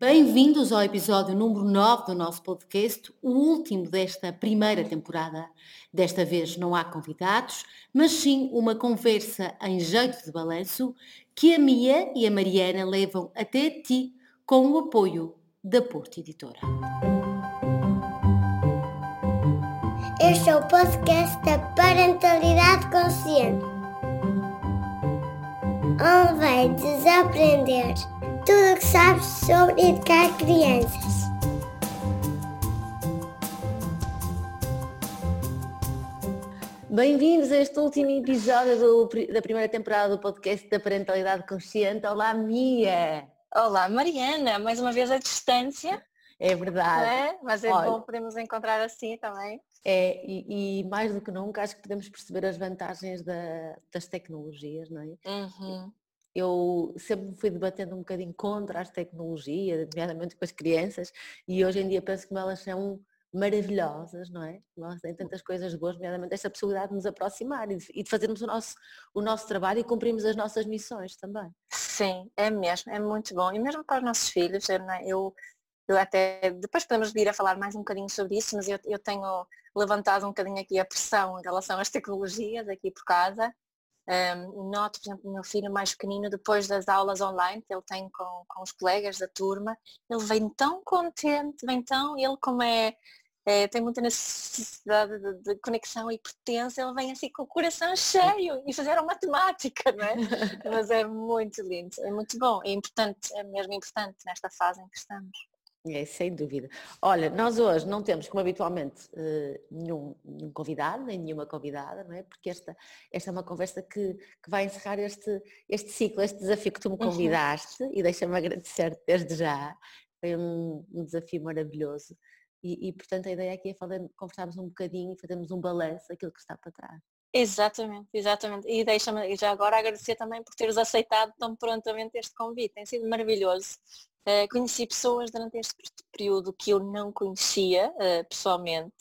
Bem-vindos ao episódio número 9 do nosso podcast, o último desta primeira temporada. Desta vez não há convidados, mas sim uma conversa em jeito de balanço que a Mia e a Mariana levam até ti com o apoio da Porto Editora. Este é o podcast da Parentalidade Consciente, onde vai desaprender tudo o que sabes sobre educar crianças. Bem-vindos a este último episódio do- da primeira temporada do podcast da Parentalidade Consciente. Olá, Mia! Olá, Mariana, mais uma vez à distância, É verdade. é? Mas é Olha. bom podermos encontrar assim também. É, e, e mais do que nunca acho que podemos perceber as vantagens da- das tecnologias, não é? Uhum. Eu sempre fui debatendo um bocadinho contra as tecnologias, nomeadamente com as crianças, e hoje em dia penso como elas são maravilhosas, não é? Elas têm tantas coisas boas, nomeadamente esta possibilidade de nos aproximar e de, fazermos o nosso, o nosso trabalho e cumprirmos as nossas missões também. Sim, é mesmo, é muito bom. E mesmo para os nossos filhos, eu, né, eu, eu até, depois podemos vir a falar mais um bocadinho sobre isso, mas eu, eu tenho levantado um bocadinho aqui a pressão em relação às tecnologias aqui por casa. Um, noto, por exemplo, o meu filho mais pequenino, depois das aulas online que ele tem com, com os colegas da turma, ele vem tão contente, vem tão, ele como é, é, tem muita necessidade de, de conexão e pertença, ele vem assim com o coração cheio e fizeram matemática, não é? Mas é muito lindo, é muito bom, é importante, é mesmo importante nesta fase em que estamos. É, sem dúvida. Olha, nós hoje não temos, como habitualmente, eh, nenhum, nenhum convidado, nem nenhuma convidada, não é? Porque esta, esta é uma conversa que, que vai encerrar este, este ciclo, este desafio que tu me Uhum. convidaste e deixa-me agradecer desde já. Foi um, um desafio maravilhoso. E, e, portanto a ideia aqui é falar, conversarmos um bocadinho e fazermos um balanço daquilo que está para trás. Exatamente, exatamente. E deixa-me já agora agradecer também por teres aceitado tão prontamente este convite. Tem sido maravilhoso. Eh, conheci pessoas durante este período que eu não conhecia eh, pessoalmente,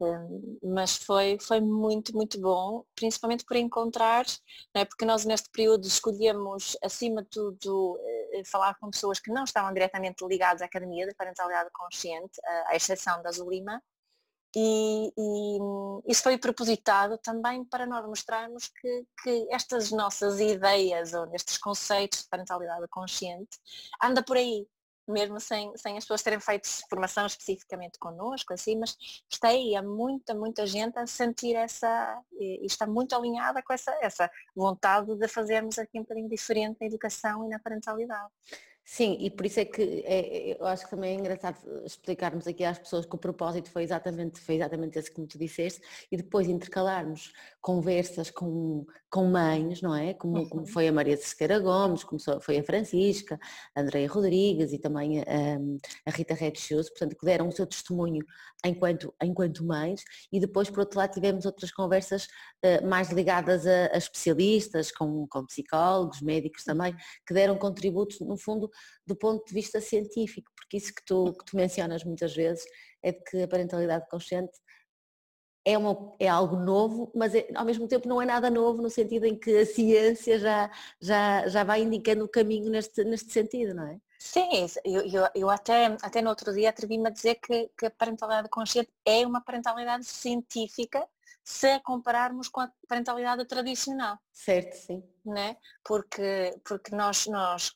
Um, mas foi, foi muito, muito bom, principalmente por encontrar, não é? porque nós neste período escolhemos, acima de tudo, eh, falar com pessoas que não estavam diretamente ligadas à Academia da Parentalidade Consciente, eh, à exceção da Zulima, e, e, isso foi propositado também para nós mostrarmos que, que estas nossas ideias ou estes conceitos de parentalidade consciente anda por aí, mesmo sem, sem as pessoas terem feito formação especificamente connosco, assim, mas está aí, há muita, muita gente a sentir essa, e está muito alinhada com essa, essa vontade de fazermos aqui um bocadinho diferente na educação e na parentalidade. Sim, e por isso é que é, eu acho que também é engraçado explicarmos aqui às pessoas que o propósito foi exatamente, foi exatamente esse como tu disseste, e depois intercalarmos conversas com, com mães, não é? Como, como Uhum. foi a Maria de Sequeira Gomes, como foi a Francisca, a Andreia Rodrigues e também a, a Rita Redshoes, portanto, que deram o seu testemunho enquanto, enquanto mães, e depois, por outro lado, tivemos outras conversas eh, mais ligadas a, a especialistas, com, com psicólogos, médicos também, que deram contributos, no fundo, do ponto de vista científico, porque isso que tu, que tu mencionas muitas vezes é de que a parentalidade consciente é, uma, é algo novo, mas é- ao mesmo tempo não é nada novo no sentido em que a ciência já, já, já vai indicando o caminho neste, neste sentido, não é? Sim, eu, eu, eu até, até no outro dia atrevi-me a dizer que, que a parentalidade consciente é uma parentalidade científica se a compararmos com a parentalidade tradicional. Certo, sim. Né? porque, porque nós, nós,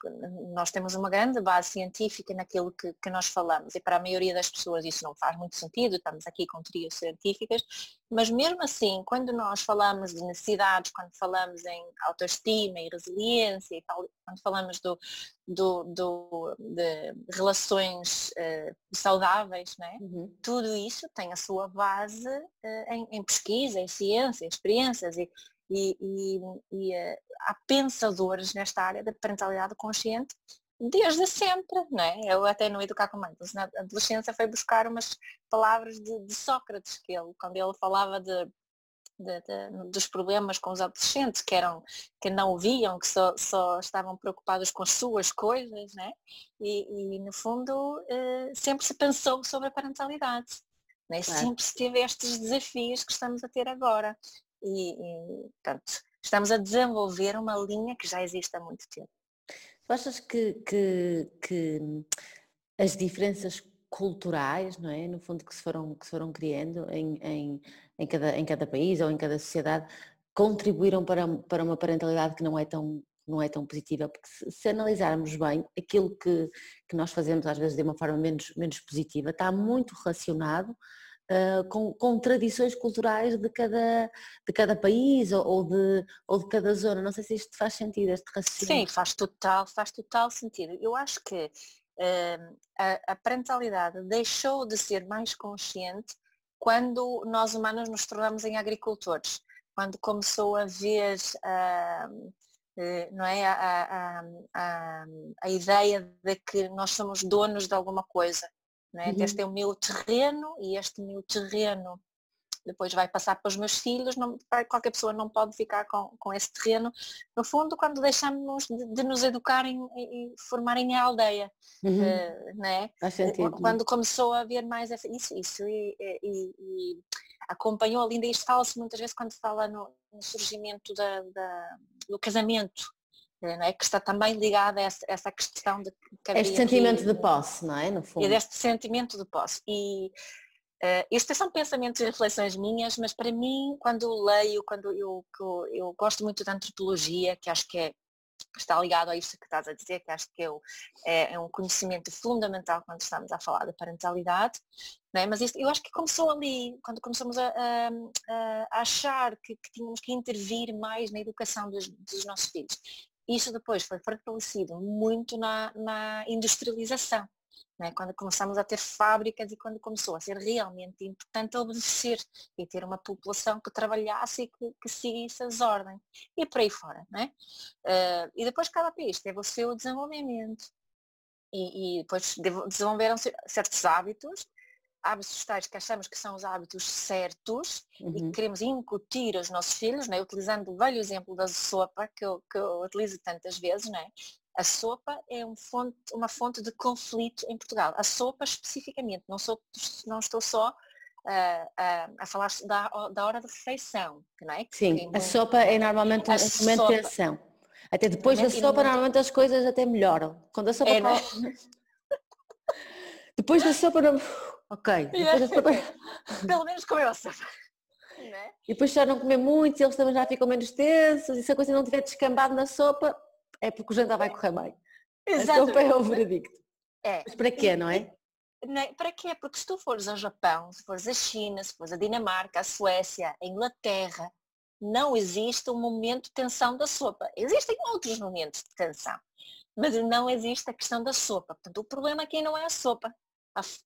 nós temos uma grande base científica naquilo que, que nós falamos e para a maioria das pessoas isso não faz muito sentido, estamos aqui com teorias científicas, mas mesmo assim, quando nós falamos de necessidades, quando falamos em autoestima e resiliência quando falamos do, do, do, de relações eh, saudáveis, né? Uhum. tudo isso tem a sua base eh, em, em pesquisa, em ciência, experiências e, e, e, e, eh, há pensadores nesta área da parentalidade consciente desde sempre, não é? Eu até no Educar com Mães, na adolescência foi buscar umas palavras de, de Sócrates, que ele, quando ele falava de, de, de, dos problemas com os adolescentes, que eram, que não viam, que só, só estavam preocupados com as suas coisas, né? E, e no fundo eh, sempre se pensou sobre a parentalidade. Né? Claro. Sempre se teve estes desafios que estamos a ter agora. E, e portanto, estamos a desenvolver uma linha que já existe há muito tempo. Tu achas que, que, que as diferenças culturais, não é? No fundo, que se foram, que se foram criando em, em, em, cada, em cada país ou em cada sociedade, contribuíram para, para uma parentalidade que não é tão não é tão positiva, porque se, se analisarmos bem, aquilo que, que nós fazemos às vezes de uma forma menos, menos positiva está muito relacionado uh, com, com tradições culturais de cada, de cada país ou, ou, de, ou de cada zona. Não sei se isto faz sentido, este raciocínio. Sim, faz total, faz total sentido. Eu acho que uh, a, a parentalidade deixou de ser mais consciente quando nós humanos nos tornamos em agricultores, quando começou a ver uh, eh, não é? A, a, a, a, ideia de que nós somos donos de alguma coisa. Não é? Uhum. Este é o meu terreno e este meu terreno depois vai passar para os meus filhos, não, qualquer pessoa não pode ficar com, com esse terreno. No fundo, quando deixamos de, de nos educarem e, formarem a aldeia, uhum. uh, né? quando começou a haver mais isso, isso e, e, e acompanhou ali, ainda isto fala-se muitas vezes quando fala no, no surgimento da, da, do casamento, eh, é? que está também ligada a essa, essa questão de que Este sentimento aqui, de posse, não é? No fundo. E deste sentimento de posse. E uh, estes são pensamentos e reflexões minhas, mas para mim, quando leio, quando eu, eu, eu gosto muito da antropologia, que acho que é está ligado a isto que estás a dizer, que acho que é, é, é um conhecimento fundamental quando estamos a falar da parentalidade, é? mas isto, eu acho que começou ali, quando começamos a, a, a achar que, que, tínhamos que intervir mais na educação dos, dos nossos filhos. Isso depois foi fortalecido muito na, na industrialização né? quando começamos a ter fábricas e quando começou a ser realmente importante obedecer e ter uma população que trabalhasse e que, que seguisse as ordens. E por aí fora. Né? Uh, e depois cada país teve o seu desenvolvimento. E, e depois desenvolveram certos hábitos hábitos tais que achamos que são os hábitos certos uhum. e que queremos incutir aos nossos filhos, né? utilizando o velho exemplo da sopa que eu, que eu utilizo tantas vezes, né? A sopa é um fonte, uma fonte de conflito em Portugal. A sopa especificamente, não, sou, não estou só Uh, uh, a falar da, da hora de refeição, não é? Sim, a sopa é normalmente um momento de tensão. Até depois da sopa, normalmente as coisas até melhoram. Quando a sopa. É, é? depois da sopa, ok. Depois da sopa... Pelo menos comeu a sopa. É? E depois já não comer muito, eles também já ficam menos tensos, e se a coisa não tiver descambado na sopa, é porque o jantar vai correr bem. Exatamente. A sopa é o veredicto. É. Mas para quê, não é? Para quê? Porque se tu fores ao Japão, se fores à China, se fores à Dinamarca, à Suécia, à Inglaterra, não existe um momento de tensão da sopa. Existem outros momentos de tensão, mas não existe a questão da sopa. Portanto, o problema aqui não é a sopa.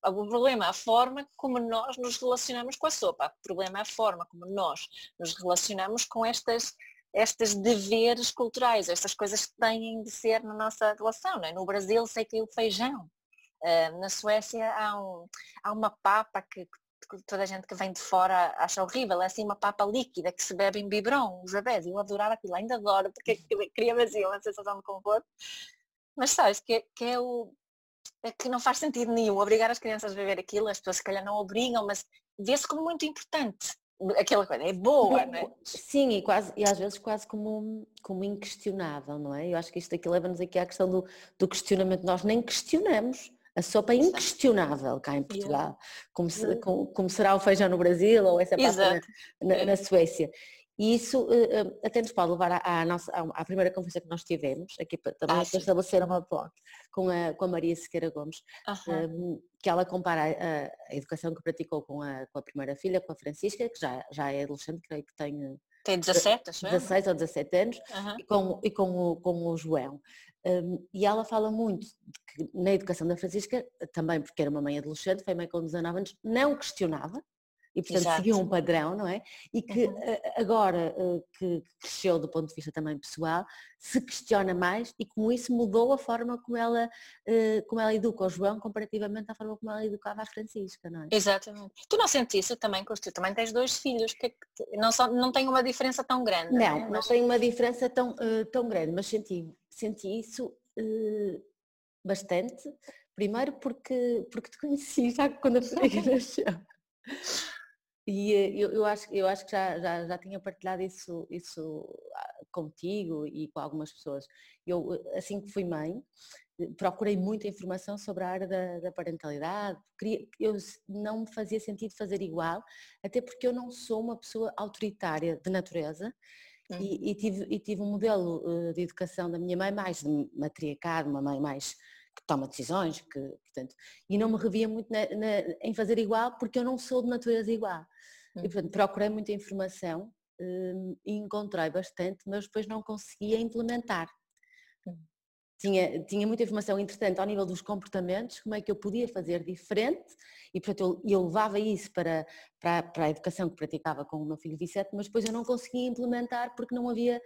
O problema é a forma como nós nos relacionamos com a sopa. O problema é a forma como nós nos relacionamos com estas estes deveres culturais, estas coisas que têm de ser na nossa relação. É? No Brasil sei que é o feijão. Uh, na Suécia há, um, há uma papa que, que, toda a gente que vem de fora acha horrível, é assim uma papa líquida que se bebe em biberon, os bebés. Eu adorava aquilo, ainda adoro, porque cria vazio, uma sensação de conforto. Mas sabes que, que é o. É que não faz sentido nenhum obrigar as crianças a beber aquilo, as pessoas se calhar não obrigam, mas vê-se como muito importante aquela coisa é boa, não é? Sim, e, quase, e às vezes quase como, como inquestionável, não é? Eu acho que isto aqui leva-nos aqui à questão do, do questionamento. Nós nem questionamos. A sopa é inquestionável cá em Portugal, como, se, como, como, será o feijão no Brasil ou essa pasta na, na, na, Suécia. E isso uh, até nos pode levar à, à, nossa, à, primeira conversa que nós tivemos, aqui também ah, para estabelecer uma blog, com a, com a Maria Sequeira Gomes, um, que ela compara a, a, educação que praticou com a, com a primeira filha, com a Francisca, que já, já é adolescente, creio que tem... Tem 17, acho 16 ou 17 anos, uhum. e, com, e com, o, com o João. Um, e ela fala muito que na educação da Francisca, também porque era uma mãe adolescente, foi mãe com 19 anos, não questionava, e portanto Exato. seguiu um padrão, não é? E que uhum. agora que cresceu do ponto de vista também pessoal, se questiona mais e como isso mudou a forma como ela, como ela educa o João comparativamente à forma como ela educava a Francisca, não é? Exatamente. Tu não sentes isso também, tu também tens dois filhos, que não, só, não tem uma diferença tão grande. Não, não, é? não tem uma diferença tão, tão grande, mas senti, senti isso bastante. Primeiro porque, porque te conheci já quando a nasceu. E eu, eu, acho, eu acho que já, já, já tinha partilhado isso, isso ah, contigo e com algumas pessoas. Eu, assim que fui mãe, procurei muita informação sobre a área da, da parentalidade, queria, eu não me fazia sentido fazer igual, até porque eu não sou uma pessoa autoritária de natureza hum. e, e, tive, e tive um modelo de educação da minha mãe mais matriarcado, uma mãe mais que toma decisões, que, portanto, e não me revia muito na, na, em fazer igual porque eu não sou de natureza igual. Hum. E portanto procurei muita informação hum, e encontrei bastante, mas depois não conseguia implementar. Hum tinha, tinha muita informação interessante ao nível dos comportamentos, como é que eu podia fazer diferente, e portanto eu, eu levava isso para, para, para, a educação que praticava com o meu filho Vicente, mas depois eu não conseguia implementar porque não havia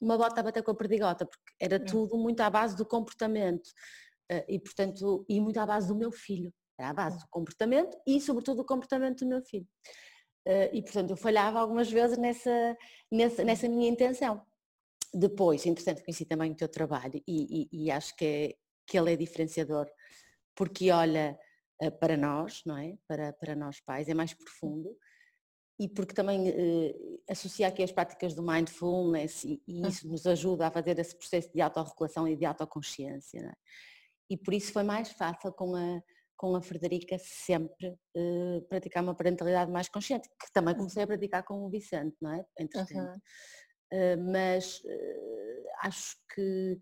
uma bota a bater com a perdigota, porque era hum. tudo muito à base do comportamento, uh, e portanto, e muito à base do meu filho, era à base hum. do comportamento e sobretudo do comportamento do meu filho. Uh, e portanto eu falhava algumas vezes nessa, nessa, nessa minha intenção. Depois, entretanto, conheci também o teu trabalho e, e, e acho que, é, que ele é diferenciador porque olha uh, para nós, não é? Para, para nós pais, é mais profundo e porque também uh, associa aqui as práticas do mindfulness e, e, hum. isso nos ajuda a fazer esse processo de autorregulação e de autoconsciência. É? E por isso foi mais fácil com a, com a Frederica sempre uh, praticar uma parentalidade mais consciente, que também comecei a praticar com o Vicente, não é? Entretanto. Uhum. Ah, mas ah, acho que,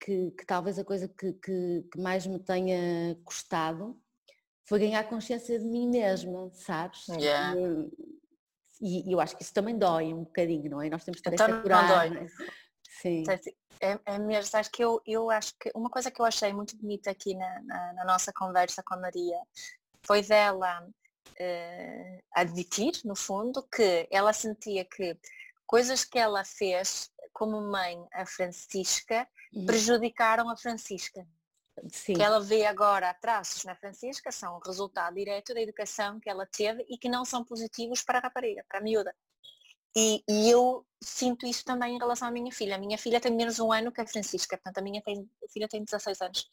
que, que, talvez a coisa que, que, que, mais me tenha custado foi ganhar consciência de mim mesma, sabes? Yeah. E, e, eu acho que isso também dói um bocadinho, não é? Nós temos que ter essa coragem. Não dói. Sim. É, é mesmo, acho que eu, eu acho que uma coisa que eu achei muito bonita aqui na, na, na nossa conversa com a Maria foi dela uh, admitir, no fundo, que ela sentia que coisas que ela fez como mãe a Francisca uhum. prejudicaram a Francisca. Sim. Que ela vê agora traços na Francisca são o resultado direto da educação que ela teve e que não são positivos para a rapariga, para a miúda. E, e, eu sinto isso também em relação à minha filha. A minha filha tem menos um ano que a Francisca, portanto a minha tem, a filha tem 16 anos.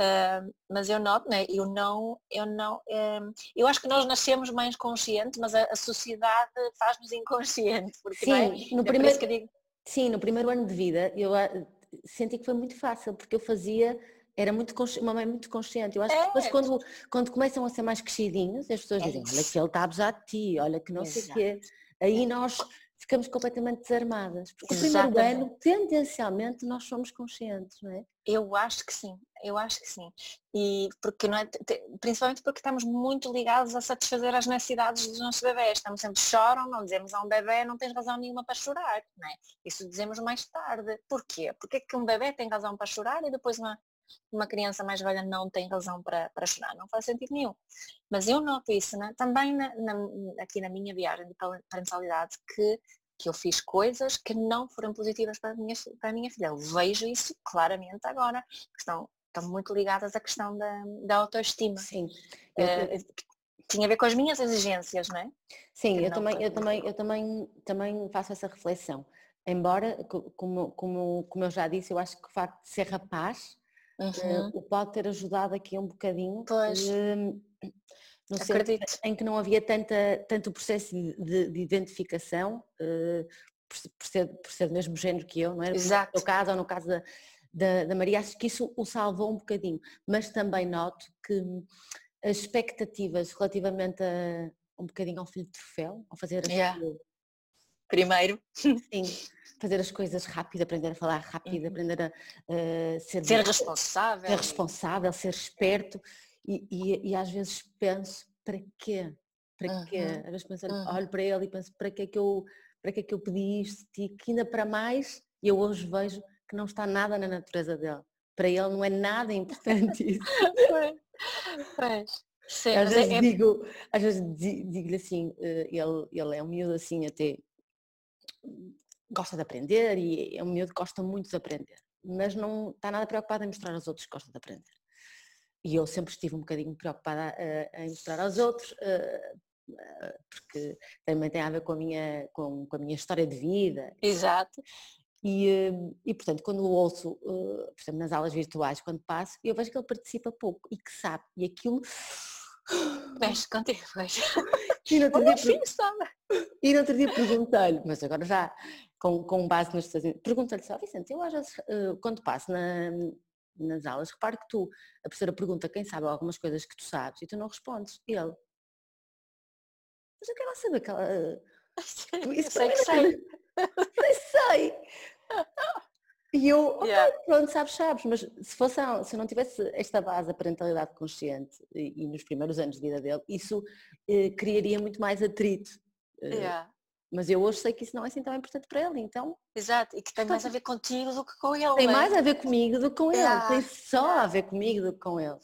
Uh, mas eu noto, né? eu não, eu não, uh, eu acho que nós nascemos mais conscientes, mas a, a sociedade faz-nos inconscientes. Porque, sim, é? no primeiro, digo... sim, no primeiro ano de vida eu uh, senti que foi muito fácil, porque eu fazia era muito uma mãe muito consciente. Eu acho é. que depois quando, quando começam a ser mais crescidinhos, as pessoas é dizem, olha que ele está a abusar de ti, olha que não Exato. sei o quê aí nós ficamos completamente desarmadas. Porque o primeiro ano, tendencialmente, nós somos conscientes, não é? Eu acho que sim, eu acho que sim. E porque não é, principalmente porque estamos muito ligados a satisfazer as necessidades dos nossos bebés. Estamos sempre choram, não dizemos a um bebê não tens razão nenhuma para chorar, não é? Isso dizemos mais tarde. Porquê? Porque é que um bebê tem razão para chorar e depois uma, uma criança mais velha não tem razão para, para chorar, não faz sentido nenhum. Mas eu noto isso né? também na, na, aqui na minha viagem de parentalidade que, que eu fiz coisas que não foram positivas para a minha, para a minha filha. Eu vejo isso claramente agora, que estão, estão muito ligadas à questão da, da autoestima. Sim. Uh, tinha a ver com as minhas exigências, não é? Sim, eu também, eu também, eu também, também faço essa reflexão. Embora, como, como, como eu já disse, eu acho que o facto de ser rapaz Uhum. o pode ter ajudado aqui um bocadinho. Pois. Uh, no Acredito. em que não havia tanta, tanto processo de, de identificação, uh, por, por, ser, por ser do mesmo género que eu, não é? Exato. No caso ou no caso da, da, da, Maria, acho que isso o salvou um bocadinho. Mas também noto que as expectativas relativamente a um bocadinho ao filho de troféu, ao fazer yeah. Primeiro. Sim, fazer as coisas rápido, aprender a falar rápido, uhum. aprender a uh, ser, ser responsável. Ser responsável, ser esperto e, e, e às vezes penso, para quê? Para uhum. quê? Às vezes penso, uhum. olho para ele e penso, para que é que eu, para que é que eu pedi isto e que ainda para mais, eu hoje vejo que não está nada na natureza dele. Para ele não é nada importante isso. pois. Sim, às, vezes é... digo, às vezes digo-lhe assim, eh, ele, ele é um miúdo assim até gosta de aprender e é um miúdo que gosta muito de aprender, mas não está nada preocupado em mostrar aos outros que gosta de aprender. E eu sempre estive um bocadinho preocupada uh, em mostrar aos outros, uh, porque também tem a ver com a minha, com, com a minha história de vida. Exato. E, e portanto, quando o ouço, por exemplo, nas aulas virtuais, quando passo, eu vejo que ele participa pouco e que sabe. E aquilo Mexe contigo, vejo. E no outro dia, filho e no outro dia perguntei-lhe, mas agora já com, com base nos Estados Unidos, perguntei-lhe só, Vicente, eu às vezes, eh, quando passo na- nas aulas, reparo que tu, a professora pergunta quem sabe algumas coisas que tu sabes e tu não respondes. E ele, mas eu quero saber que ela... eh, Isso sei que sei. Sei. E eu, ok, Yeah. pronto, sabes, sabes, mas se, fosse, se eu não tivesse esta base da parentalidade consciente e, e nos primeiros anos de vida dele, isso eh, criaria muito mais atrito. Eh, Yeah. Mas eu hoje sei que isso não é assim tão importante para ele, então Exato, e que tem mais a ver contigo do que com ele. tem é? mais a ver comigo do que com ele, Yeah, tem só a ver comigo do que com ele.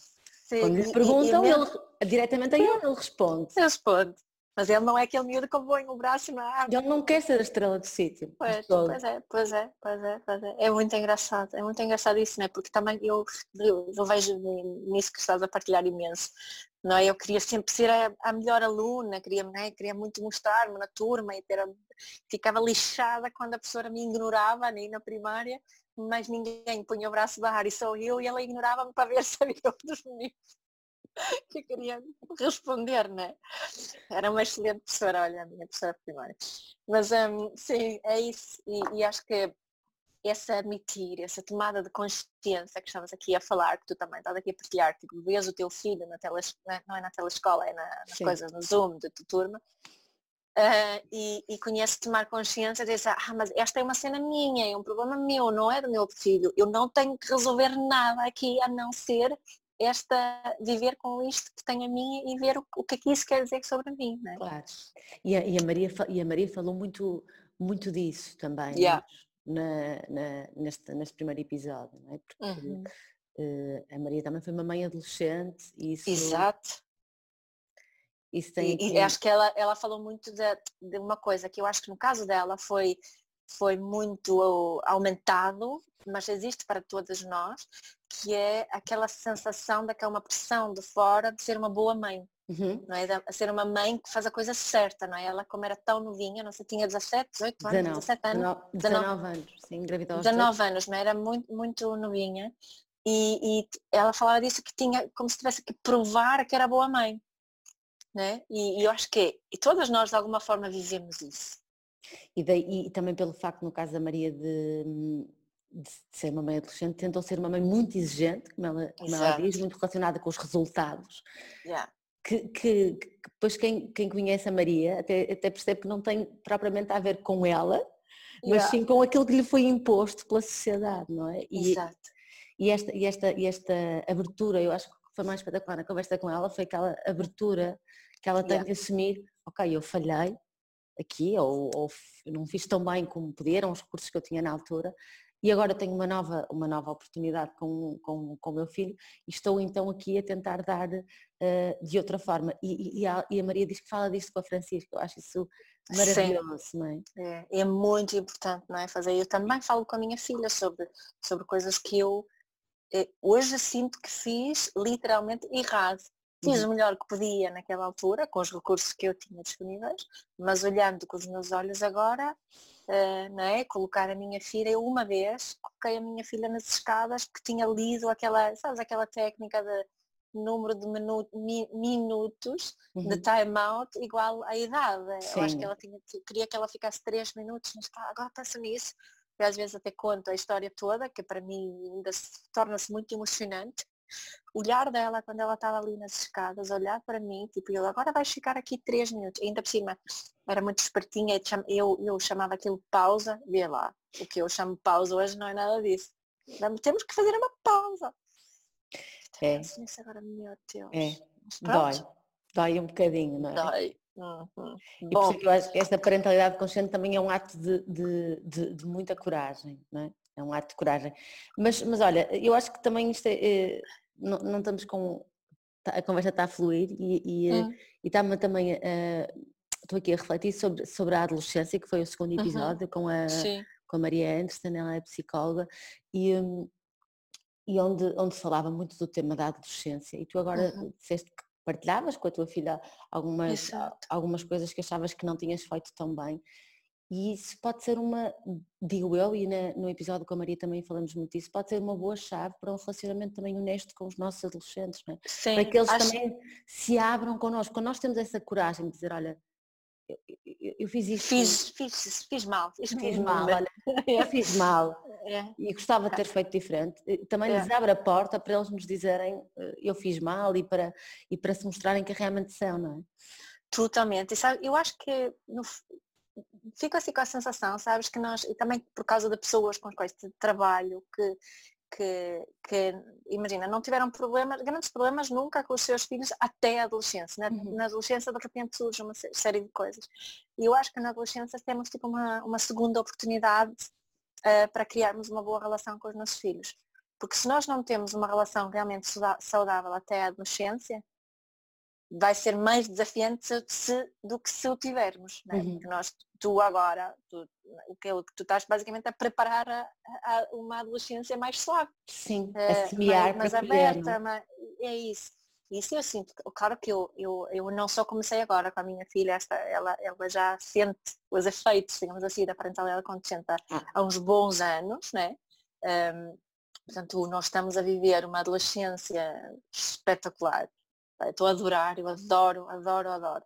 Sim, Quando e- lhe e- perguntam, e ele, mesmo- diretamente a ele, ele responde. Ele responde. Mas ele não é aquele miúdo que põe o braço na árvore. Ele não quer ser a estrela do sítio. Pois, pois é, pois é, pois é, pois é. É muito engraçado, é muito engraçado isso, né? Porque também eu, eu, eu vejo nisso que estás a partilhar imenso. Não é? Eu queria sempre ser a, a melhor aluna, queria, né? queria muito mostrar-me na turma e ter a- ficava lixada quando a professora me ignorava nem na primária, mas ninguém punha o braço da ar e só eu e ela ignorava-me para ver se havia outros meninos que eu queria responder, né? Era uma excelente professora, olha, a minha professora primária. Mas hum, sim, é isso. E, e acho que esse admitir, essa tomada de consciência que estamos aqui a falar, que tu também estás aqui a partilhar, tipo, vês o teu filho na tele, na- não é na telescola, é na, nas Sim. coisas, no Zoom da tua turma, ah, e, e conhece tomar consciência diz, ah, mas esta é uma cena minha, é um problema meu, não é do meu filho. Eu não tenho que resolver nada aqui a não ser esta, viver com isto que tenho a mim e ver o, o que é que isso quer dizer sobre mim, não é? Claro. E a, e a Maria, e a Maria falou muito, muito disso também Yeah. na, na- neste, neste primeiro episódio, não é? Porque Uhum. eh, a Maria também foi uma mãe adolescente e isso, Exato. isso tem E, e acho que ela, ela falou muito de, de uma coisa que eu acho que no caso dela foi, foi muito aumentado, mas existe para todas nós, que é aquela sensação de que é uma pressão de fora de ser uma boa mãe, Uhum. não é? De ser uma mãe que faz a coisa certa, não é? Ela como era tão novinha, não sei, tinha 17, 18 anos, 19, 17 anos, 19, 19 anos, sim, engravidou aos 19 anos, não é? era muito, muito novinha. E, e ela falava disso que tinha como se tivesse que provar que era boa mãe. Né? E, e eu acho que e todas nós de alguma forma vivemos isso. E, daí, e também pelo facto, no caso da Maria, de, de ser uma mãe adolescente, tentou ser uma mãe muito exigente, como ela, como ela diz, muito relacionada com os resultados. Yeah. Que, que, que depois quem, quem conhece a Maria até, até percebe que não tem propriamente a ver com ela, mas Yeah. sim com aquilo que lhe foi imposto pela sociedade, não é? E, Exato. e esta, e, esta, e esta abertura, eu acho que foi mais espetacular na conversa com ela, foi aquela abertura que ela tem Yeah. de assumir, ok, eu falhei aqui, ou, ou não fiz tão bem como podia, eram os recursos que eu tinha na altura, e agora tenho uma nova, uma nova oportunidade com, com, com o meu filho e estou então aqui a tentar dar eh, de outra forma. E, e, a, e a Maria diz que fala disto com a Francisca, eu acho isso Sim. maravilhoso, não é? É, é muito importante, não é? Fazer. Eu também falo com a minha filha sobre, sobre coisas que eu eh, hoje sinto que fiz literalmente errado. Fiz Uhum. o melhor que podia naquela altura, com os recursos que eu tinha disponíveis, mas olhando com os meus olhos agora, eh, não é? Colocar a minha filha, eu uma vez coloquei a minha filha nas escadas porque tinha lido aquela, sabes, aquela técnica de número de minu- mi- minutos de Uhum. time out igual à idade. Eu acho Sim. que ela tinha, queria que ela ficasse três minutos, mas tá, agora penso nisso. E às vezes até conto a história toda, que para mim ainda se- torna-se muito emocionante. Olhar dela quando ela estava ali nas escadas, olhar para mim, tipo, eu agora vais ficar aqui três minutos. Ainda por cima, era muito espertinha, eu, eu chamava aquilo pausa, vê lá. O que eu chamo pausa hoje não é nada disso. Temos que fazer uma pausa. É. Penso nisso agora, meu Deus. É, pronto, dói, dói um bocadinho, não é? Dói. Uhum. E por Bom, isso é que eu acho que esta parentalidade consciente também é um ato de, de, de- de muita coragem, não é? É um ato de coragem. Mas, mas olha, eu acho que também isto é, eh, não, não estamos com. tá- A conversa está a fluir e, e, eh, Hum. e está-me também. eh, Estou aqui a refletir sobre, sobre a adolescência, que foi o segundo Uhum. episódio com, a, sim. com a Maria Anderson, ela é psicóloga, e, hum, e onde, onde falava muito do tema da adolescência. E tu agora Uhum. disseste que partilhavas com a tua filha algumas, Exato. algumas coisas que achavas que não tinhas feito tão bem. E isso pode ser uma, digo eu, e na, no episódio com a Maria também falamos muito disso, pode ser uma boa chave para um relacionamento também honesto com os nossos adolescentes, é? Sim, para que eles acho... também se abram connosco. Quando nós temos essa coragem de dizer, olha, eu, eu, eu fiz isto. Fiz, fiz, fiz mal. Fiz, fiz mal, olha, eu fiz mal. É. E gostava de ter feito diferente. Também é. lhes abre a porta para eles nos dizerem eh, eu fiz mal e para, e para se mostrarem que realmente são, não é? Totalmente. E sabe, eu acho que no, fico assim com a sensação, sabes, que nós, e também por causa de pessoas com as quais trabalho, que, que, que, imagina, não tiveram problemas, grandes problemas nunca com os seus filhos até a adolescência. Na, uhum. na, adolescência de repente surge uma série de coisas. E eu acho que na adolescência temos tipo uma, uma segunda oportunidade uh, para criarmos uma boa relação com os nossos filhos. Porque se nós não temos uma relação realmente saudável até a adolescência, vai ser mais desafiante se, do que se o tivermos. Né? Uhum. Nós, tu agora, tu, o que, tu estás basicamente a preparar a, a uma adolescência mais suave. Sim, a eh, semear mais, mais aberta, mas, é isso. Isso eu sinto, claro que eu, eu, eu não só comecei agora com a minha filha, esta, ela, ela já sente os efeitos, digamos assim, da parentalidade há, ah. há uns bons anos, né? Um, portanto, nós estamos a viver uma adolescência espetacular Estou a adorar, eu adoro, adoro, adoro.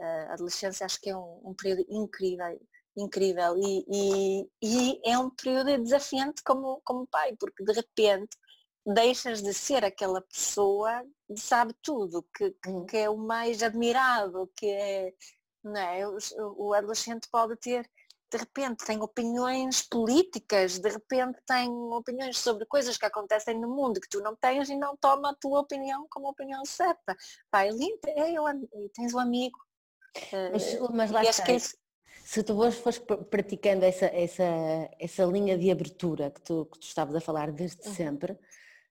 A adolescência acho que é um, um período incrível, incrível e, e, e, é um período desafiante como, como pai, porque de repente deixas de ser aquela pessoa que sabe tudo, que, que, que é o mais admirado, que é, não é? O, o adolescente pode ter de repente tem opiniões políticas, de repente tem opiniões sobre coisas que acontecem no mundo que tu não tens e não toma a tua opinião como opinião certa. Pá, é lindo, é, eu, tens um amigo. Mas, eh, mas lá está. Se tu fores praticando essa, essa, essa linha de abertura que tu, que tu estavas a falar desde uhum. sempre,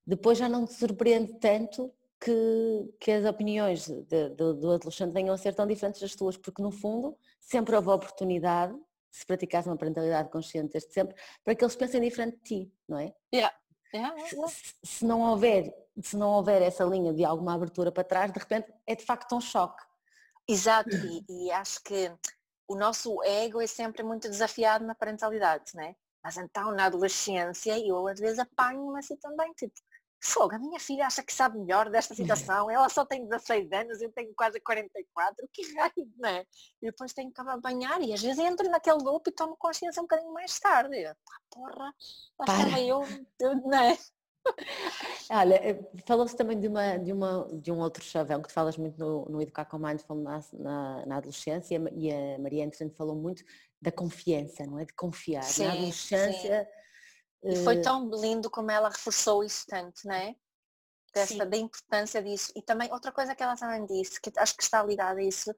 depois já não te surpreende tanto que, que as opiniões de, de, do adolescente venham a ser tão diferentes das tuas, porque no fundo sempre houve a oportunidade se praticasse uma parentalidade consciente desde sempre, para que eles pensem diferente de ti, não é? Yeah. Yeah, yeah. Se, se, não houver, se não houver essa linha de alguma abertura para trás, de repente é de facto um choque. Exato, e, e acho que o nosso ego é sempre muito desafiado na parentalidade, não é? Mas então na adolescência eu às vezes apanho-me assim também, tipo, fogo, a minha filha acha que sabe melhor desta situação, ela só tem 16 anos, eu tenho quase 44, que raio, não é? E depois tenho que apanhar e às vezes entro naquele loop e tomo consciência um bocadinho mais tarde. Eu, porra, lá estava eu, eu, não é? Olha, eh, falou-se também de, uma, de, uma, de um outro chavão que tu falas muito no, no Educar com Mindfulness na, na, adolescência e a Maria Anderson falou muito da confiança, não é? De confiar. Sim, na adolescência sim e foi eh, tão lindo como ela reforçou isso tanto, não é? Dessa, da importância disso. E também outra coisa que ela também disse, que acho que está ligada a isso,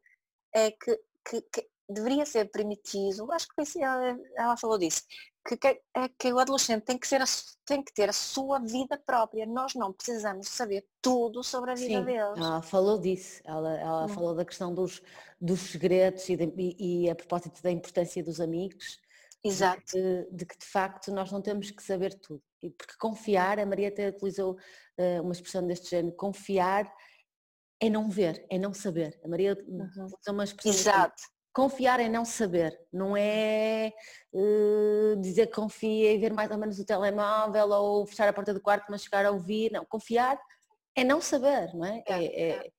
é que, que, que deveria ser permitido, acho que ela, ela falou disso, que, que, é que o adolescente tem que, ser a, tem que ter a sua vida própria. Nós não precisamos saber tudo sobre a vida Sim, deles. Ela falou disso, ela, ela hum. falou da questão dos, dos segredos e, de, e, e a propósito da importância dos amigos Exato. De, de, que de facto nós não temos que saber tudo. E porque confiar, a Maria até utilizou uh, uma expressão deste género, confiar é não ver, é não saber. A Maria uhum. usa uma expressão. Exato. Confiar é não saber, não é uh, dizer que confia e ver mais ou menos o telemóvel ou fechar a porta do quarto mas chegar a ouvir, não, confiar é não saber, não é? é, é,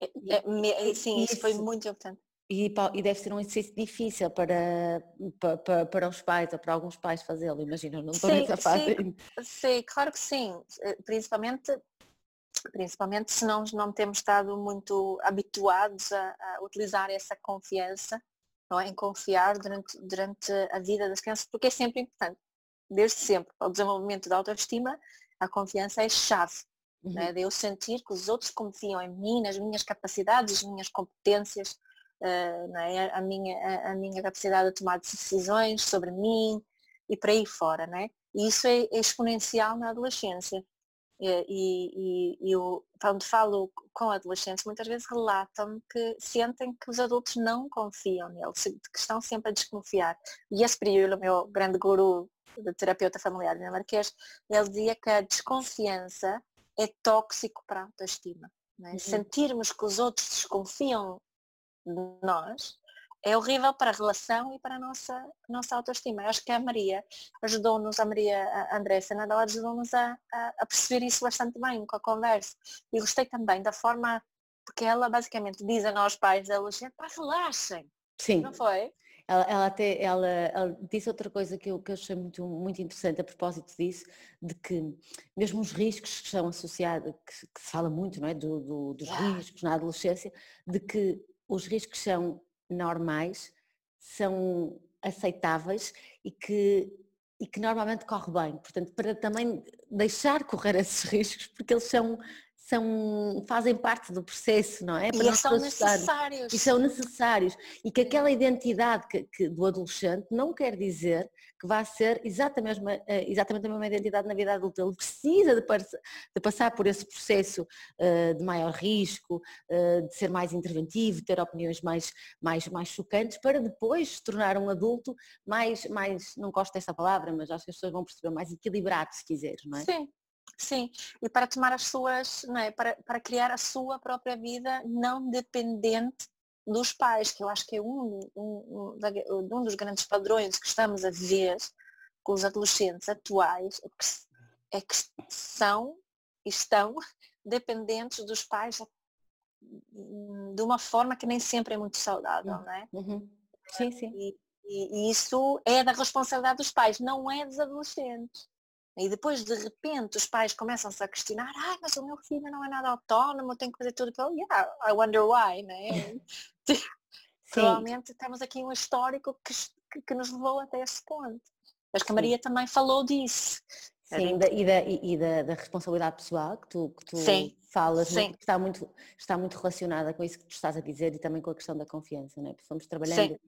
é, é, é sim, isso, isso foi muito importante e, e, deve ser um exercício difícil para, para, para os pais ou para alguns pais fazê-lo, imagina, não estou nessa fase. Sim, sim, claro que sim, eh, principalmente, principalmente se não, não temos estado muito habituados a, a utilizar essa confiança, não é? em confiar durante, durante a vida das crianças, porque é sempre importante, desde sempre, para o desenvolvimento da autoestima, a confiança é chave. Uhum. Né? De eu sentir que os outros confiam em mim, nas minhas capacidades, nas minhas competências, uh, é? a, minha, a, a, minha capacidade de tomar decisões sobre mim e para aí fora. Não é? E isso é, é exponencial na adolescência. E, e, e, eu, quando falo com adolescentes, muitas vezes relatam que sentem que os adultos não confiam neles, que estão sempre a desconfiar. E esse período, o meu grande guru de terapeuta familiar dinamarquês, ele dizia que a desconfiança é tóxico para a autoestima. É? Uhum. Sentirmos que os outros desconfiam nós é horrível para a relação e para a nossa, nossa autoestima. Eu acho que a Maria ajudou-nos, a Maria a Andressa ela ajudou-nos a, a, a, perceber isso bastante bem com a conversa. E gostei também da forma, porque ela basicamente diz a nós pais adolescentes, pá, relaxem. Sim. Não foi? Ela, ela até ela, ela, disse outra coisa que eu, que eu achei muito, muito interessante a propósito disso, de que mesmo os riscos que estão associados, que, que se fala muito não é? Do, do, dos yeah. riscos na adolescência, de que os riscos são normais, são aceitáveis e que, e que normalmente corre bem. Portanto, para também deixar correr esses riscos, porque eles são, são, fazem parte do processo, não é? Para e são necessários. E são necessários. E que aquela identidade que, que, do adolescente não quer dizer que vai ser exatamente a, mesma, eh, exatamente a mesma identidade na vida adulta. Ele precisa de, de passar por esse processo uh, de maior risco, uh, de ser mais interventivo, ter opiniões mais, mais, mais chocantes, para depois se tornar um adulto mais, mais, não gosto dessa palavra, mas acho que as pessoas vão perceber, mais equilibrado, se quiseres, não é? Sim, Sim, e para tomar as suas, não é? para, para criar a sua própria vida não dependente dos pais, que eu acho que é um, um, um, um dos grandes padrões que estamos a ver com os adolescentes atuais, é que são e estão dependentes dos pais de uma forma que nem sempre é muito saudável, uhum. não é? Uhum. Sim, sim. E, e, e, isso é da responsabilidade dos pais, não é dos adolescentes. E depois, de repente, os pais começam-se a questionar, ah, mas o meu filho não é nada autónomo, tem que fazer tudo pelo. Yeah, I wonder why, né? Provavelmente temos aqui um histórico que, que, que, nos levou até esse ponto. Mas que a Maria também falou disso. Sim, da, e, da, e da, da, responsabilidade pessoal que tu, que tu Sim. falas, Sim. está, muito, está muito relacionada com isso que tu estás a dizer e também com a questão da confiança, não é? Porque estamos trabalhando Sim.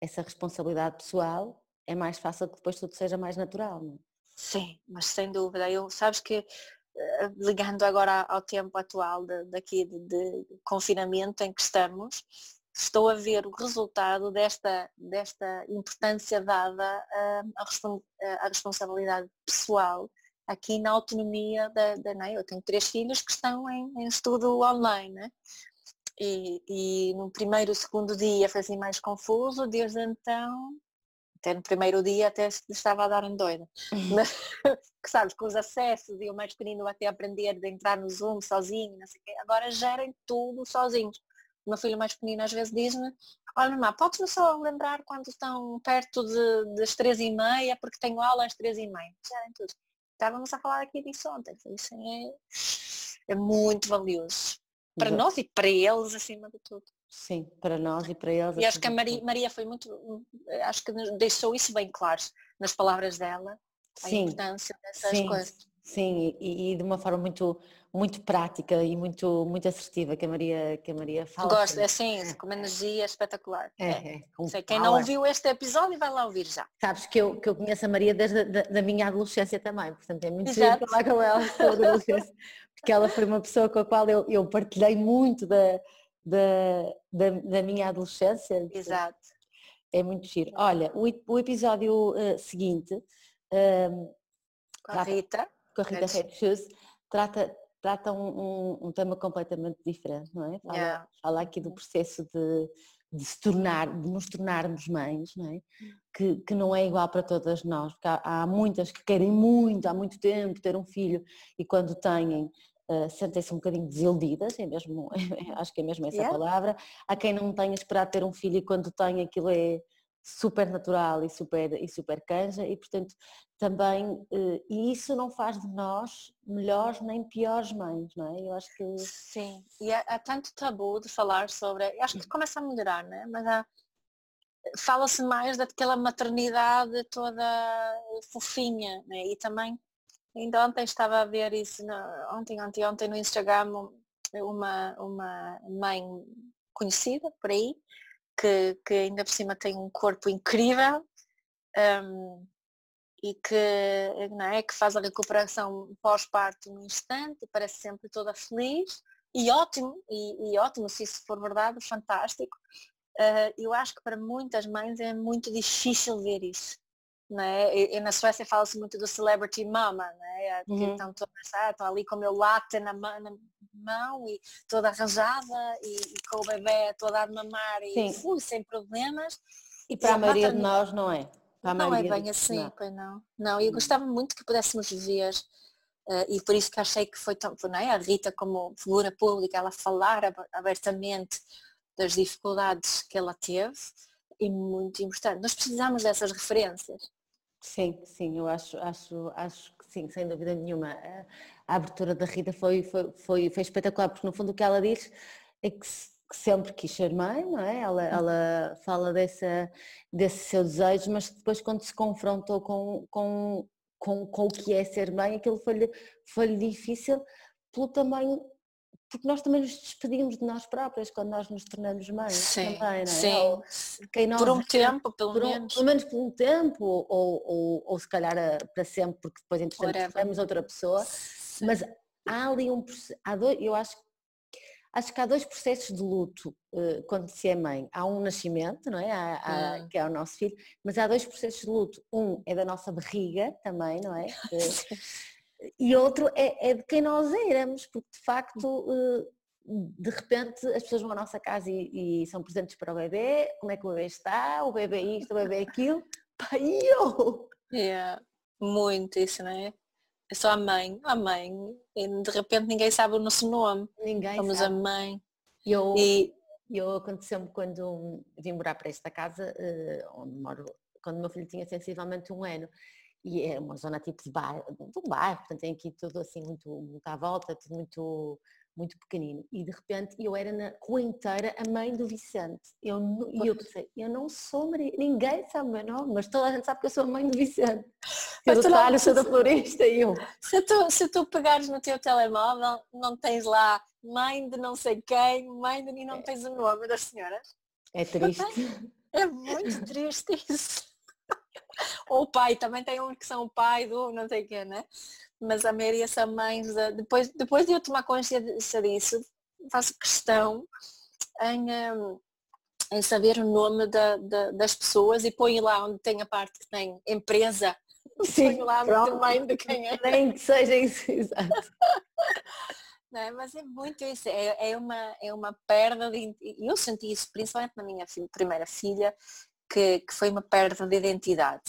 essa responsabilidade pessoal, é mais fácil que depois tudo seja mais natural, não é? Sim, mas sem dúvida. Eu sabes que eh, ligando agora ao tempo atual de, daqui de, de, confinamento em que estamos, estou a ver o resultado desta, desta importância dada à, à responsabilidade pessoal aqui na autonomia da, da né? eu tenho três filhos que estão em, em estudo online né? e, e no primeiro segundo dia foi assim mais confuso, desde então até no primeiro dia até estava a dar em doida. que sabes, com os acessos e o mais pequenino até aprender de entrar no Zoom sozinho, não sei o quê. agora gerem tudo sozinhos. O meu filho mais pequenino às vezes diz-me, olha mamãe, podes-me só lembrar quando estão perto de, das três e meia, porque tenho aula às três e meia. Gerem tudo. Estávamos a falar aqui disso ontem. Isso é, é muito valioso. Para Exato. nós e para eles acima de tudo. Sim, para nós e para eles. E acho que a Maria, Maria foi muito, acho que deixou isso bem claro nas palavras dela, a sim, importância dessas sim, coisas. Sim, e, e, de uma forma muito, muito prática e muito, muito assertiva que a Maria, que a Maria fala. Gosto, é assim, com uma energia espetacular. É, é. é Sei, quem não ouviu este episódio vai lá ouvir já. Sabes que eu, que eu conheço a Maria desde da, da minha adolescência também, portanto é muito giro falar com ela porque ela foi uma pessoa com a qual eu, eu partilhei muito da da, da, da minha adolescência. Exato. É muito giro. Olha, o, o episódio uh, seguinte uh, com a Rita, com a Rita trata, trata um, um, um, tema completamente diferente, não é? Fala, yeah. fala aqui do processo de, de se tornar, de nos tornarmos mães, não é? Que, que não é igual para todas nós, porque há, há muitas que querem muito, há muito tempo ter um filho e quando têm uh, sentem-se um bocadinho desiludidas, é mesmo, acho que é mesmo essa yeah. palavra. Há quem não tenha esperado ter um filho e quando tem aquilo é super natural e super, e super canja e portanto também, uh, e isso não faz de nós melhores nem piores mães, não é? Eu acho que... Sim, e há, há tanto tabu de falar sobre, acho que começa a melhorar, né? mas há, fala-se mais daquela maternidade toda fofinha né? e também Ainda ontem estava a ver isso, no, ontem, ontem, ontem no Instagram, uma, uma mãe conhecida por aí, que, que ainda por cima tem um corpo incrível um, e que, não é, que faz a recuperação pós-parto no instante, parece sempre toda feliz e ótimo, e, e ótimo se isso for verdade, fantástico. Uh, eu acho que para muitas mães é muito difícil ver isso né? E, e na Suécia fala-se muito do celebrity mama, né? Que uhum. estão todas, ah, ali com o meu latte na, na, mão e toda arranjada e, e com o bebê toda a mamar e fui sem problemas. E para e a, a maioria de nós não é? não é bem assim, não. pois não. Não, eu gostava muito que pudéssemos ver uh, e por isso que achei que foi tão, não é? A Rita como figura pública, ela falar abertamente das dificuldades que ela teve é muito importante. Nós precisamos dessas referências. Sim, sim, eu acho, acho, acho que sim, sem dúvida nenhuma. A, abertura da Rita foi, foi, foi, foi espetacular, porque no fundo o que ela diz é que, que sempre quis ser mãe, não é? Ela, ela fala dessa, desse seu desejo, mas depois quando se confrontou com, com, com, com o que é ser mãe, aquilo foi-lhe foi difícil pelo tamanho porque nós também nos despedimos de nós próprias quando nós nos tornamos mães sim, também, não é? Sim. Por um tempo, pelo por um, menos. Pelo menos por um tempo, ou, ou, ou se calhar para sempre, porque depois entretanto temos outra pessoa. Sim. Mas há ali um há dois, eu acho Acho que há dois processos de luto uh, quando se é mãe. Há um nascimento, não é? Há, há, hum. Que é o nosso filho, mas há dois processos de luto. Um é da nossa barriga também, não é? e outro é, é, de quem nós éramos, porque de facto de repente as pessoas vão à nossa casa e, e, são presentes para o bebê, como é que o bebê está, o bebê é isto, o bebê é aquilo, pai eu! É, muito isso, não é? É só a mãe, a mãe, e de repente ninguém sabe o nosso nome. Ninguém Somos sabe. a mãe. Eu, e eu aconteceu-me quando vim morar para esta casa, onde moro, quando o meu filho tinha sensivelmente um ano e é uma zona tipo de bairro, de um bairro, portanto tem aqui tudo assim muito, muito à volta, tudo muito, muito pequenino. E de repente eu era na rua inteira a mãe do Vicente. Eu, e eu pensei, eu não sou Maria, ninguém sabe o meu nome, mas toda a gente sabe que eu sou a mãe do Vicente. Eu do talho, sou da florista e eu. Se tu, se tu pegares no teu telemóvel, não tens lá mãe de não sei quem, mãe de e não é. tens o nome das senhoras. É triste. É muito triste isso. Ou o pai, também tem uns que são o pai do não sei quem, né? Mas a maioria são mães, de, depois, depois de eu tomar consciência disso, faço questão em, um, em saber o nome da, da, das pessoas e ponho lá onde tem a parte que tem empresa, Sim, ponho lá também de quem é. Nem que seja isso, exato. Não, é? mas é muito isso, é, é, uma, é uma perda de. Eu senti isso principalmente na minha filha, primeira filha, que, que foi uma perda de identidade.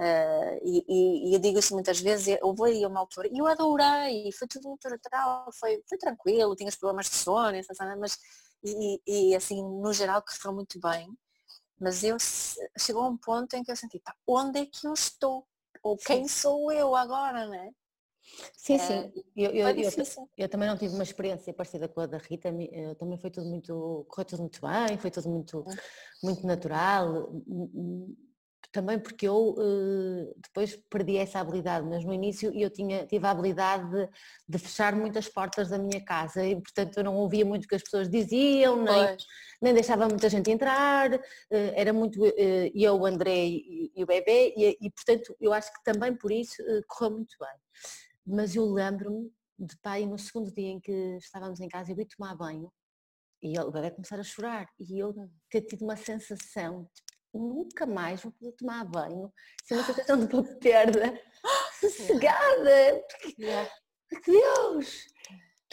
Uh, e, e, eu digo isso muitas vezes, houve aí uma altura, e eu adorei, foi tudo muito natural, foi, foi tranquilo, tinha os problemas de sono, mas e, e, assim, no geral correu muito bem, mas eu chegou a um ponto em que eu senti, pá, onde é que eu estou? Ou quem sou eu agora, né? Sim, sim. Eh, eu, eu, eu, eu, também não tive uma experiência parecida com a da Rita, eh, também foi tudo muito, correu tudo muito bem, foi tudo muito, hum. muito natural, também porque eu depois perdi essa habilidade, mas no início eu tinha, tive a habilidade de, de, fechar muitas portas da minha casa e portanto eu não ouvia muito o que as pessoas diziam, nem, nem deixava muita gente entrar, era muito eu, o André e, e o bebê e, e, portanto eu acho que também por isso correu muito bem mas eu lembro-me de pai no segundo dia em que estávamos em casa, eu ia tomar banho e o bebê começar a chorar. E eu ter tido uma sensação, tipo, nunca mais vou poder tomar banho, sem uma sensação de uma perda sossegada, porque, Deus,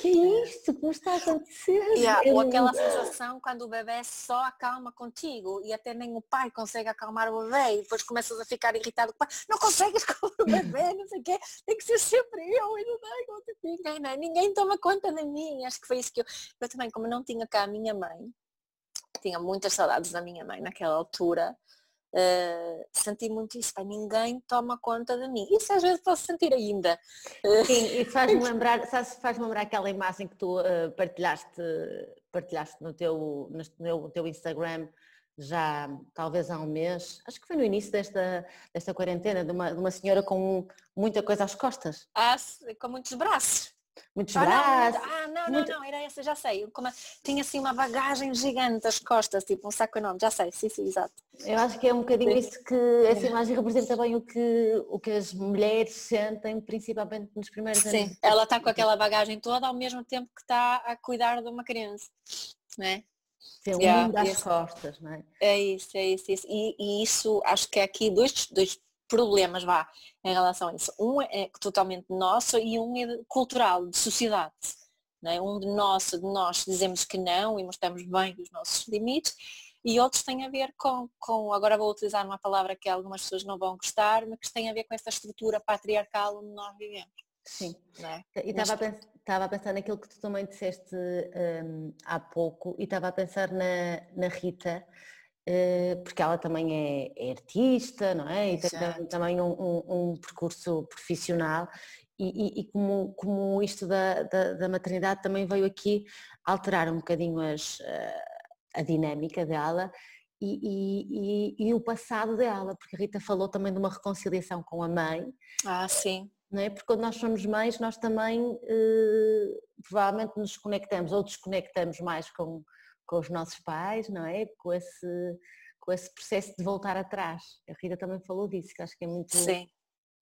que é isto? Como está a acontecer? Yeah, ou aquela sensação quando o bebê só acalma contigo e até nem o pai consegue acalmar o bebê e depois começas a ficar irritado com o pai, não consegues acalmar o bebê, não sei o quê, tem que ser sempre eu e não dá conta de ninguém, não é? ninguém toma conta de mim, acho que foi isso que eu, eu também como não tinha cá a minha mãe, tinha muitas saudades da minha mãe naquela altura, Uh, senti muito isso, Pai, ninguém toma conta de mim. Isso às vezes posso sentir ainda. Sim, e faz-me lembrar, faz lembrar aquela imagem que tu uh, partilhaste, partilhaste no teu, no teu Instagram já talvez há um mês, acho que foi no início desta, desta quarentena, de uma, de uma senhora com muita coisa às costas. Ah, com muitos braços muitos ah, braços. Não, ah, não, não, muito... não, era essa, já sei. Como, tinha assim uma bagagem gigante às costas, tipo um saco enorme, já sei, sim, sim, exato. Eu acho que é um bocadinho sim. isso que essa imagem representa bem o que, o que as mulheres sentem, principalmente nos primeiros anos. Sim, ela está com aquela bagagem toda ao mesmo tempo que está a cuidar de uma criança, não é? Tem um yeah, mundo às costas, não é? É isso, é isso, é isso. E, e, isso acho que é aqui dois, dois problemas, vá, em relação a isso. Um é totalmente nosso e um é cultural, de sociedade. é? Um de nós, de nós dizemos que não e mostramos bem os nossos limites e outros têm a ver com, com, agora vou utilizar uma palavra que algumas pessoas não vão gostar, mas que tem a ver com essa estrutura patriarcal onde nós vivemos. Sim. É? E estava a, pensar, estava a pensar naquilo que tu também disseste um, há pouco e estava a pensar na, na Rita, porque ela também é, é, artista, não é? E tem também um, um, um percurso profissional e, e, e, como, como isto da, da, da, maternidade também veio aqui alterar um bocadinho as, uh, a dinâmica dela e, e, e, o passado dela, porque a Rita falou também de uma reconciliação com a mãe. Ah, sim. Não é? Porque quando nós somos mães, nós também eh, provavelmente nos conectamos ou desconectamos mais com, com os nossos pais, não é? Com esse, com esse processo de voltar atrás. A Rita também falou disso, que acho que é muito, sim.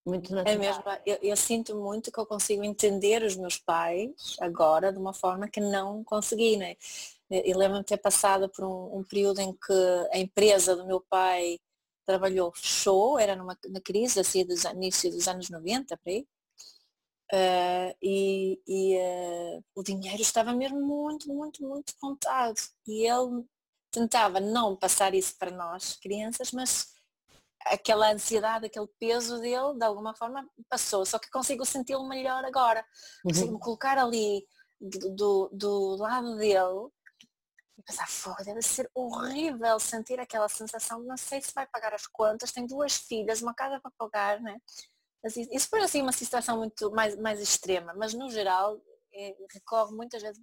muito natural. É mesmo, eu, eu sinto muito que eu consigo entender os meus pais agora de uma forma que não consegui, né? E lembro-me de ter passado por um, um, período em que a empresa do meu pai trabalhou, fechou, era numa na crise assim dos início dos anos 90, por aí. Uh, e, e uh, o dinheiro estava mesmo muito, muito, muito contado. E ele tentava não passar isso para nós, crianças, mas aquela ansiedade, aquele peso dele, de alguma forma, passou. Só que consigo senti-lo melhor agora. Consigo me colocar ali do, do, do lado dele e pensar, foda, deve ser horrível sentir aquela sensação não sei se vai pagar as contas, tem duas filhas, uma casa para pagar, né? Assim, isso foi assim uma situação muito mais, mais extrema, mas no geral é, recorre muitas vezes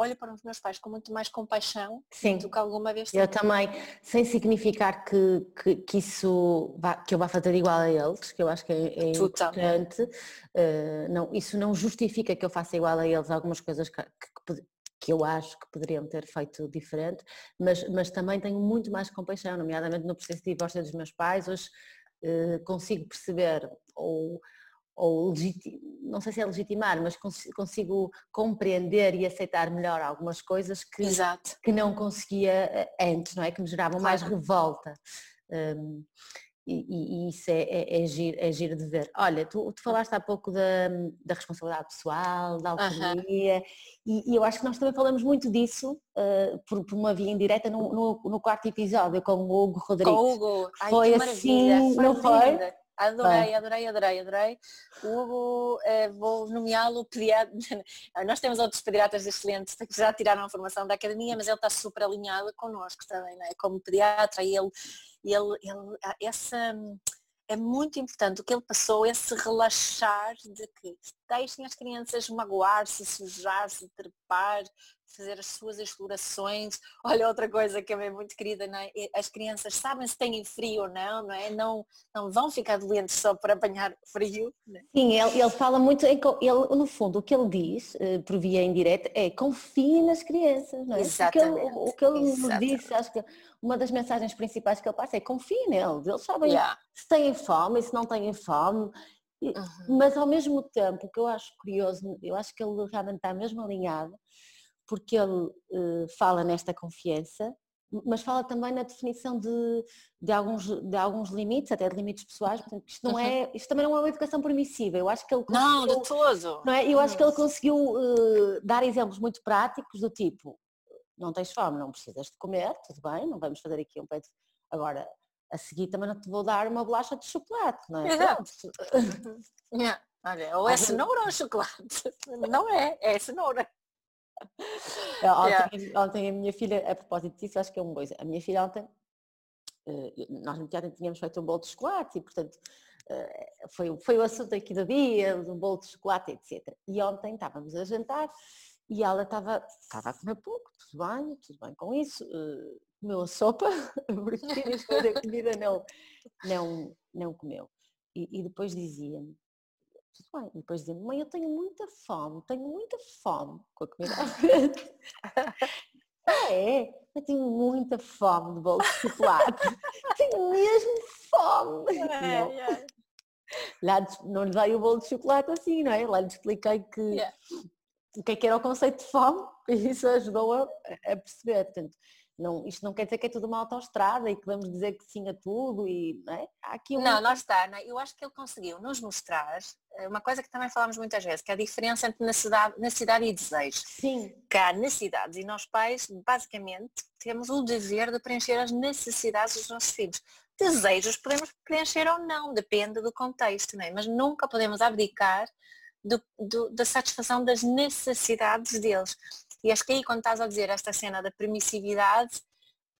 olho para os meus pais com muito mais compaixão Sim. do que alguma vez Eu também, sem significar que, que, que, isso vá, que eu vá fazer igual a eles, que eu acho que é, é importante, uh, não, isso não justifica que eu faça igual a eles algumas coisas que, que, que eu acho que poderiam ter feito diferente, mas, mas também tenho muito mais compaixão, nomeadamente no processo de divórcio dos meus pais, hoje consigo perceber ou, ou não sei se é legitimar, mas consigo compreender e aceitar melhor algumas coisas que, Exato. que não conseguia eh, antes, não é? Que me geravam claro. mais revolta. Um, e, e, isso é, é, é, giro, é giro de ver. Olha, tu, tu falaste há pouco da, da responsabilidade pessoal, da autonomia, uhum. e, e, eu acho que nós também falamos muito disso uh, por, por, uma via indireta no, no, no, quarto episódio com o Hugo Rodrigues. Com o Hugo, Ai, foi assim, foi não foi? Adorei, adorei, adorei, adorei. O Hugo, eh, vou nomeá-lo pediatra. Nós temos outros pediatras excelentes que já tiraram a formação da academia, mas ele está super alinhado connosco também, não é? Como pediatra, e ele, ele, ele essa é muito importante o que ele passou, esse relaxar de que deixem as crianças magoar-se, sujar-se, trepar, fazer as suas explorações. Olha outra coisa que é muito querida, é? as crianças sabem se têm frio ou não, não é? Não, não vão ficar doentes só para apanhar frio. É? Sim, ele, ele fala muito, ele, no fundo o que ele diz, eh, por via indireta, é confie nas crianças, não é? Exatamente. O que ele, o que ele disse, acho que uma das mensagens principais que ele passa é confie neles, eles sabem yeah. se têm fome e se não têm fome. Uhum. Mas ao mesmo tempo, o que eu acho curioso, eu acho que ele realmente está mesmo alinhado, porque ele uh, fala nesta confiança, mas fala também na definição de, de, alguns, de alguns limites, até de limites pessoais, portanto, isto, não é, isto também não é uma educação permissiva, eu acho que ele Não, de todo! Não é? Eu acho que ele conseguiu uh, dar exemplos muito práticos do tipo, não tens fome, não precisas de comer, tudo bem, não vamos fazer aqui um peito. Agora, a seguir também não te vou dar uma bolacha de chocolate, não é? Exato. yeah. Olha, ou é cenoura ou chocolate? Não é, é cenoura. Ontem, yeah. ontem, a minha filha, a propósito disso, acho que é uma coisa. A minha filha ontem, eh, nós no teatro tínhamos feito um bolo de chocolate e, portanto, eh, foi, foi o assunto aqui do dia, um bolo de chocolate, etc. E ontem estávamos a jantar e ela estava, estava a comer pouco, tudo bem, tudo bem com isso, uh, comeu a sopa, porque a comida não, não, não comeu. E, e depois dizia-me, tudo bem, e depois dizia-me, mãe, eu tenho muita fome, tenho muita fome com a comida à frente. ah, é? Eu tenho muita fome de bolo de chocolate. tenho mesmo fome. É, não. É. Lá não lhe dei o bolo de chocolate assim, não é? Lá lhe expliquei que yeah o que é que era o conceito de fome e isso ajudou a, a perceber. Portanto, Não, isto não quer dizer que é tudo uma autoestrada e que vamos dizer que sim a tudo e não é? Há aqui um... Não, lá está. Não, é? eu acho que ele conseguiu nos mostrar eh, uma coisa que também falamos muitas vezes, que é a diferença entre necessidade, necessidade e desejo. Sim. Que há necessidades e nós pais, basicamente, temos o dever de preencher as necessidades dos nossos filhos. Desejos podemos preencher ou não, depende do contexto, não é? mas nunca podemos abdicar do, do, da satisfação das necessidades deles. E acho que aí quando estás a dizer esta cena da permissividade,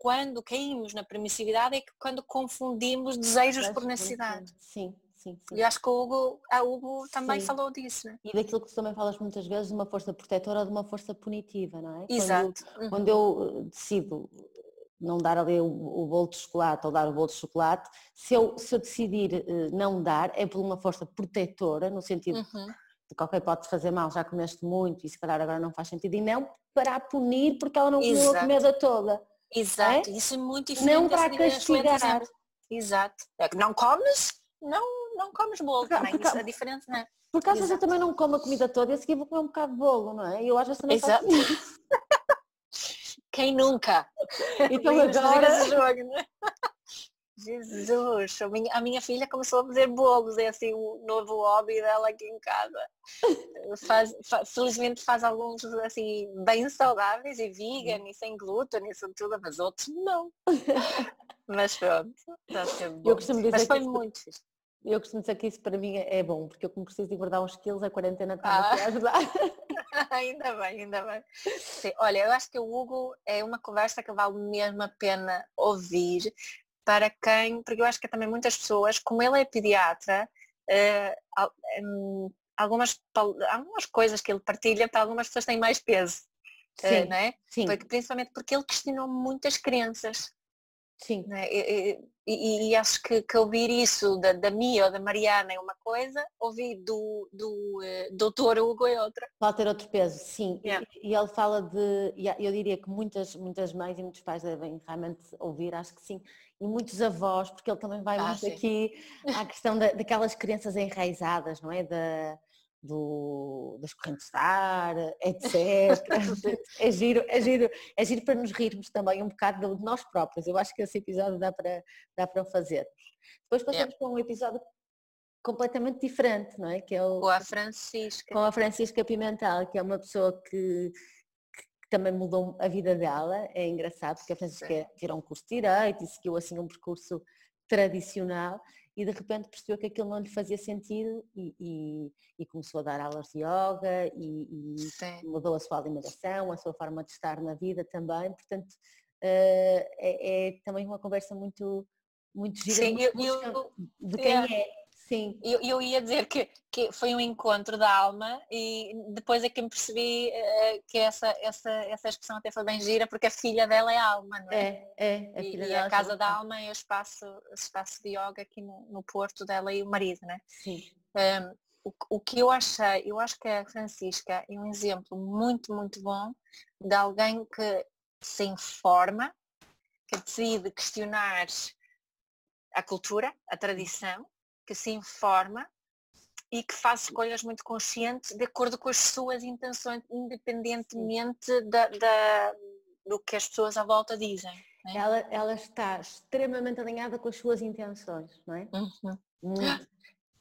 quando caímos na permissividade é que quando confundimos desejos por necessidade. Sim, sim, sim. E acho que o Hugo, a Hugo também sim. falou disso. Né? E daquilo que tu também falas muitas vezes de uma força protetora ou de uma força punitiva, não é? Exato. Quando, uhum. quando eu eh, decido não dar ali o, o bolo de chocolate ou dar o bolo de chocolate, se eu, se eu decidir uh, não dar, é por uma força protetora, no sentido uhum de qualquer pode fazer mal, já comeste muito e se calhar agora não faz sentido, e não para a punir porque ela não comeu a comida toda. Exato, é? isso é muito diferente. Não para castigar. Exato. É que não comes, não, não comes bolo porque, também, porque, isso é diferente, não é? Porque às vezes eu também não como a comida toda e a seguir vou comer um bocado de bolo, não é? E eu às vezes também Exato. Quem nunca? Então agora... Jogo, não é? Jesus, a minha, a minha filha começou a fazer bolos, é assim o novo hobby dela aqui em casa. Faz, faz, felizmente faz alguns assim bem saudáveis e vegan e sem glúten e tudo, mas outros não. mas pronto, está sendo bom. Eu costumo dizer mas foi que muito fixe. Eu costumo dizer que isso para mim é bom, porque eu como preciso engordar uns quilos, a quarentena está ah. a ajudar. ainda bem, ainda bem. Sim, olha, eu acho que o Hugo é uma conversa que vale mesmo a pena ouvir, para quem, porque eu acho que também muitas pessoas, como ele é pediatra, uh, algumas, algumas coisas que ele partilha para algumas pessoas têm mais peso. Eh, sim, uh, não é? sim. Porque, principalmente porque ele questionou muitas crenças. Sim. É? E, e, e, acho que, que, ouvir isso da, da Mia ou da Mariana é uma coisa, ouvir do, do uh, doutor Hugo é outra. Pode ter outro peso, sim. Yeah. E, e, ele fala de, eu diria que muitas, muitas mães e muitos pais devem realmente ouvir, acho que sim, e muitos avós, porque ele também vai ah, muito sim. aqui à questão da, daquelas crianças enraizadas, não é? Da, do, das correntes de ar, etc. é, giro, é, giro, é giro para nos rirmos também um bocado de nós próprios. Eu acho que esse episódio dá para, dá para fazer. Depois passamos yeah. para um episódio completamente diferente, não é? Que é o, com a Francisca. Com a Francisca Pimentel, que é uma pessoa que também mudou a vida dela. É engraçado porque a Francisca virou um curso de Direito e seguiu assim um percurso tradicional e de repente percebeu que aquilo não lhe fazia sentido e, e, e começou a dar aulas de yoga e, e mudou a sua alimentação, a sua forma de estar na vida também, portanto uh, é, é, também uma conversa muito, muito gira Sim, muito eu, eu, de quem é. é Sim. Eu, eu ia dizer que, que foi um encontro da alma e depois é que me percebi uh, que essa, essa, essa expressão até foi bem gira porque a filha dela é a alma, não é? É, é. A e, e a casa da alma é o espaço, espaço de yoga aqui no, no Porto dela e o marido, né? Sim. Um, o, o que eu achei, eu acho que a Francisca é um exemplo muito, muito bom de alguém que se informa, que decide questionar a cultura, a tradição, que se informa e que faz escolhas muito conscientes de acordo com as suas intenções, independentemente da, da do que as pessoas à volta dizem. É? Ela, ela está extremamente alinhada com as suas intenções, não é? Uhum. Muito,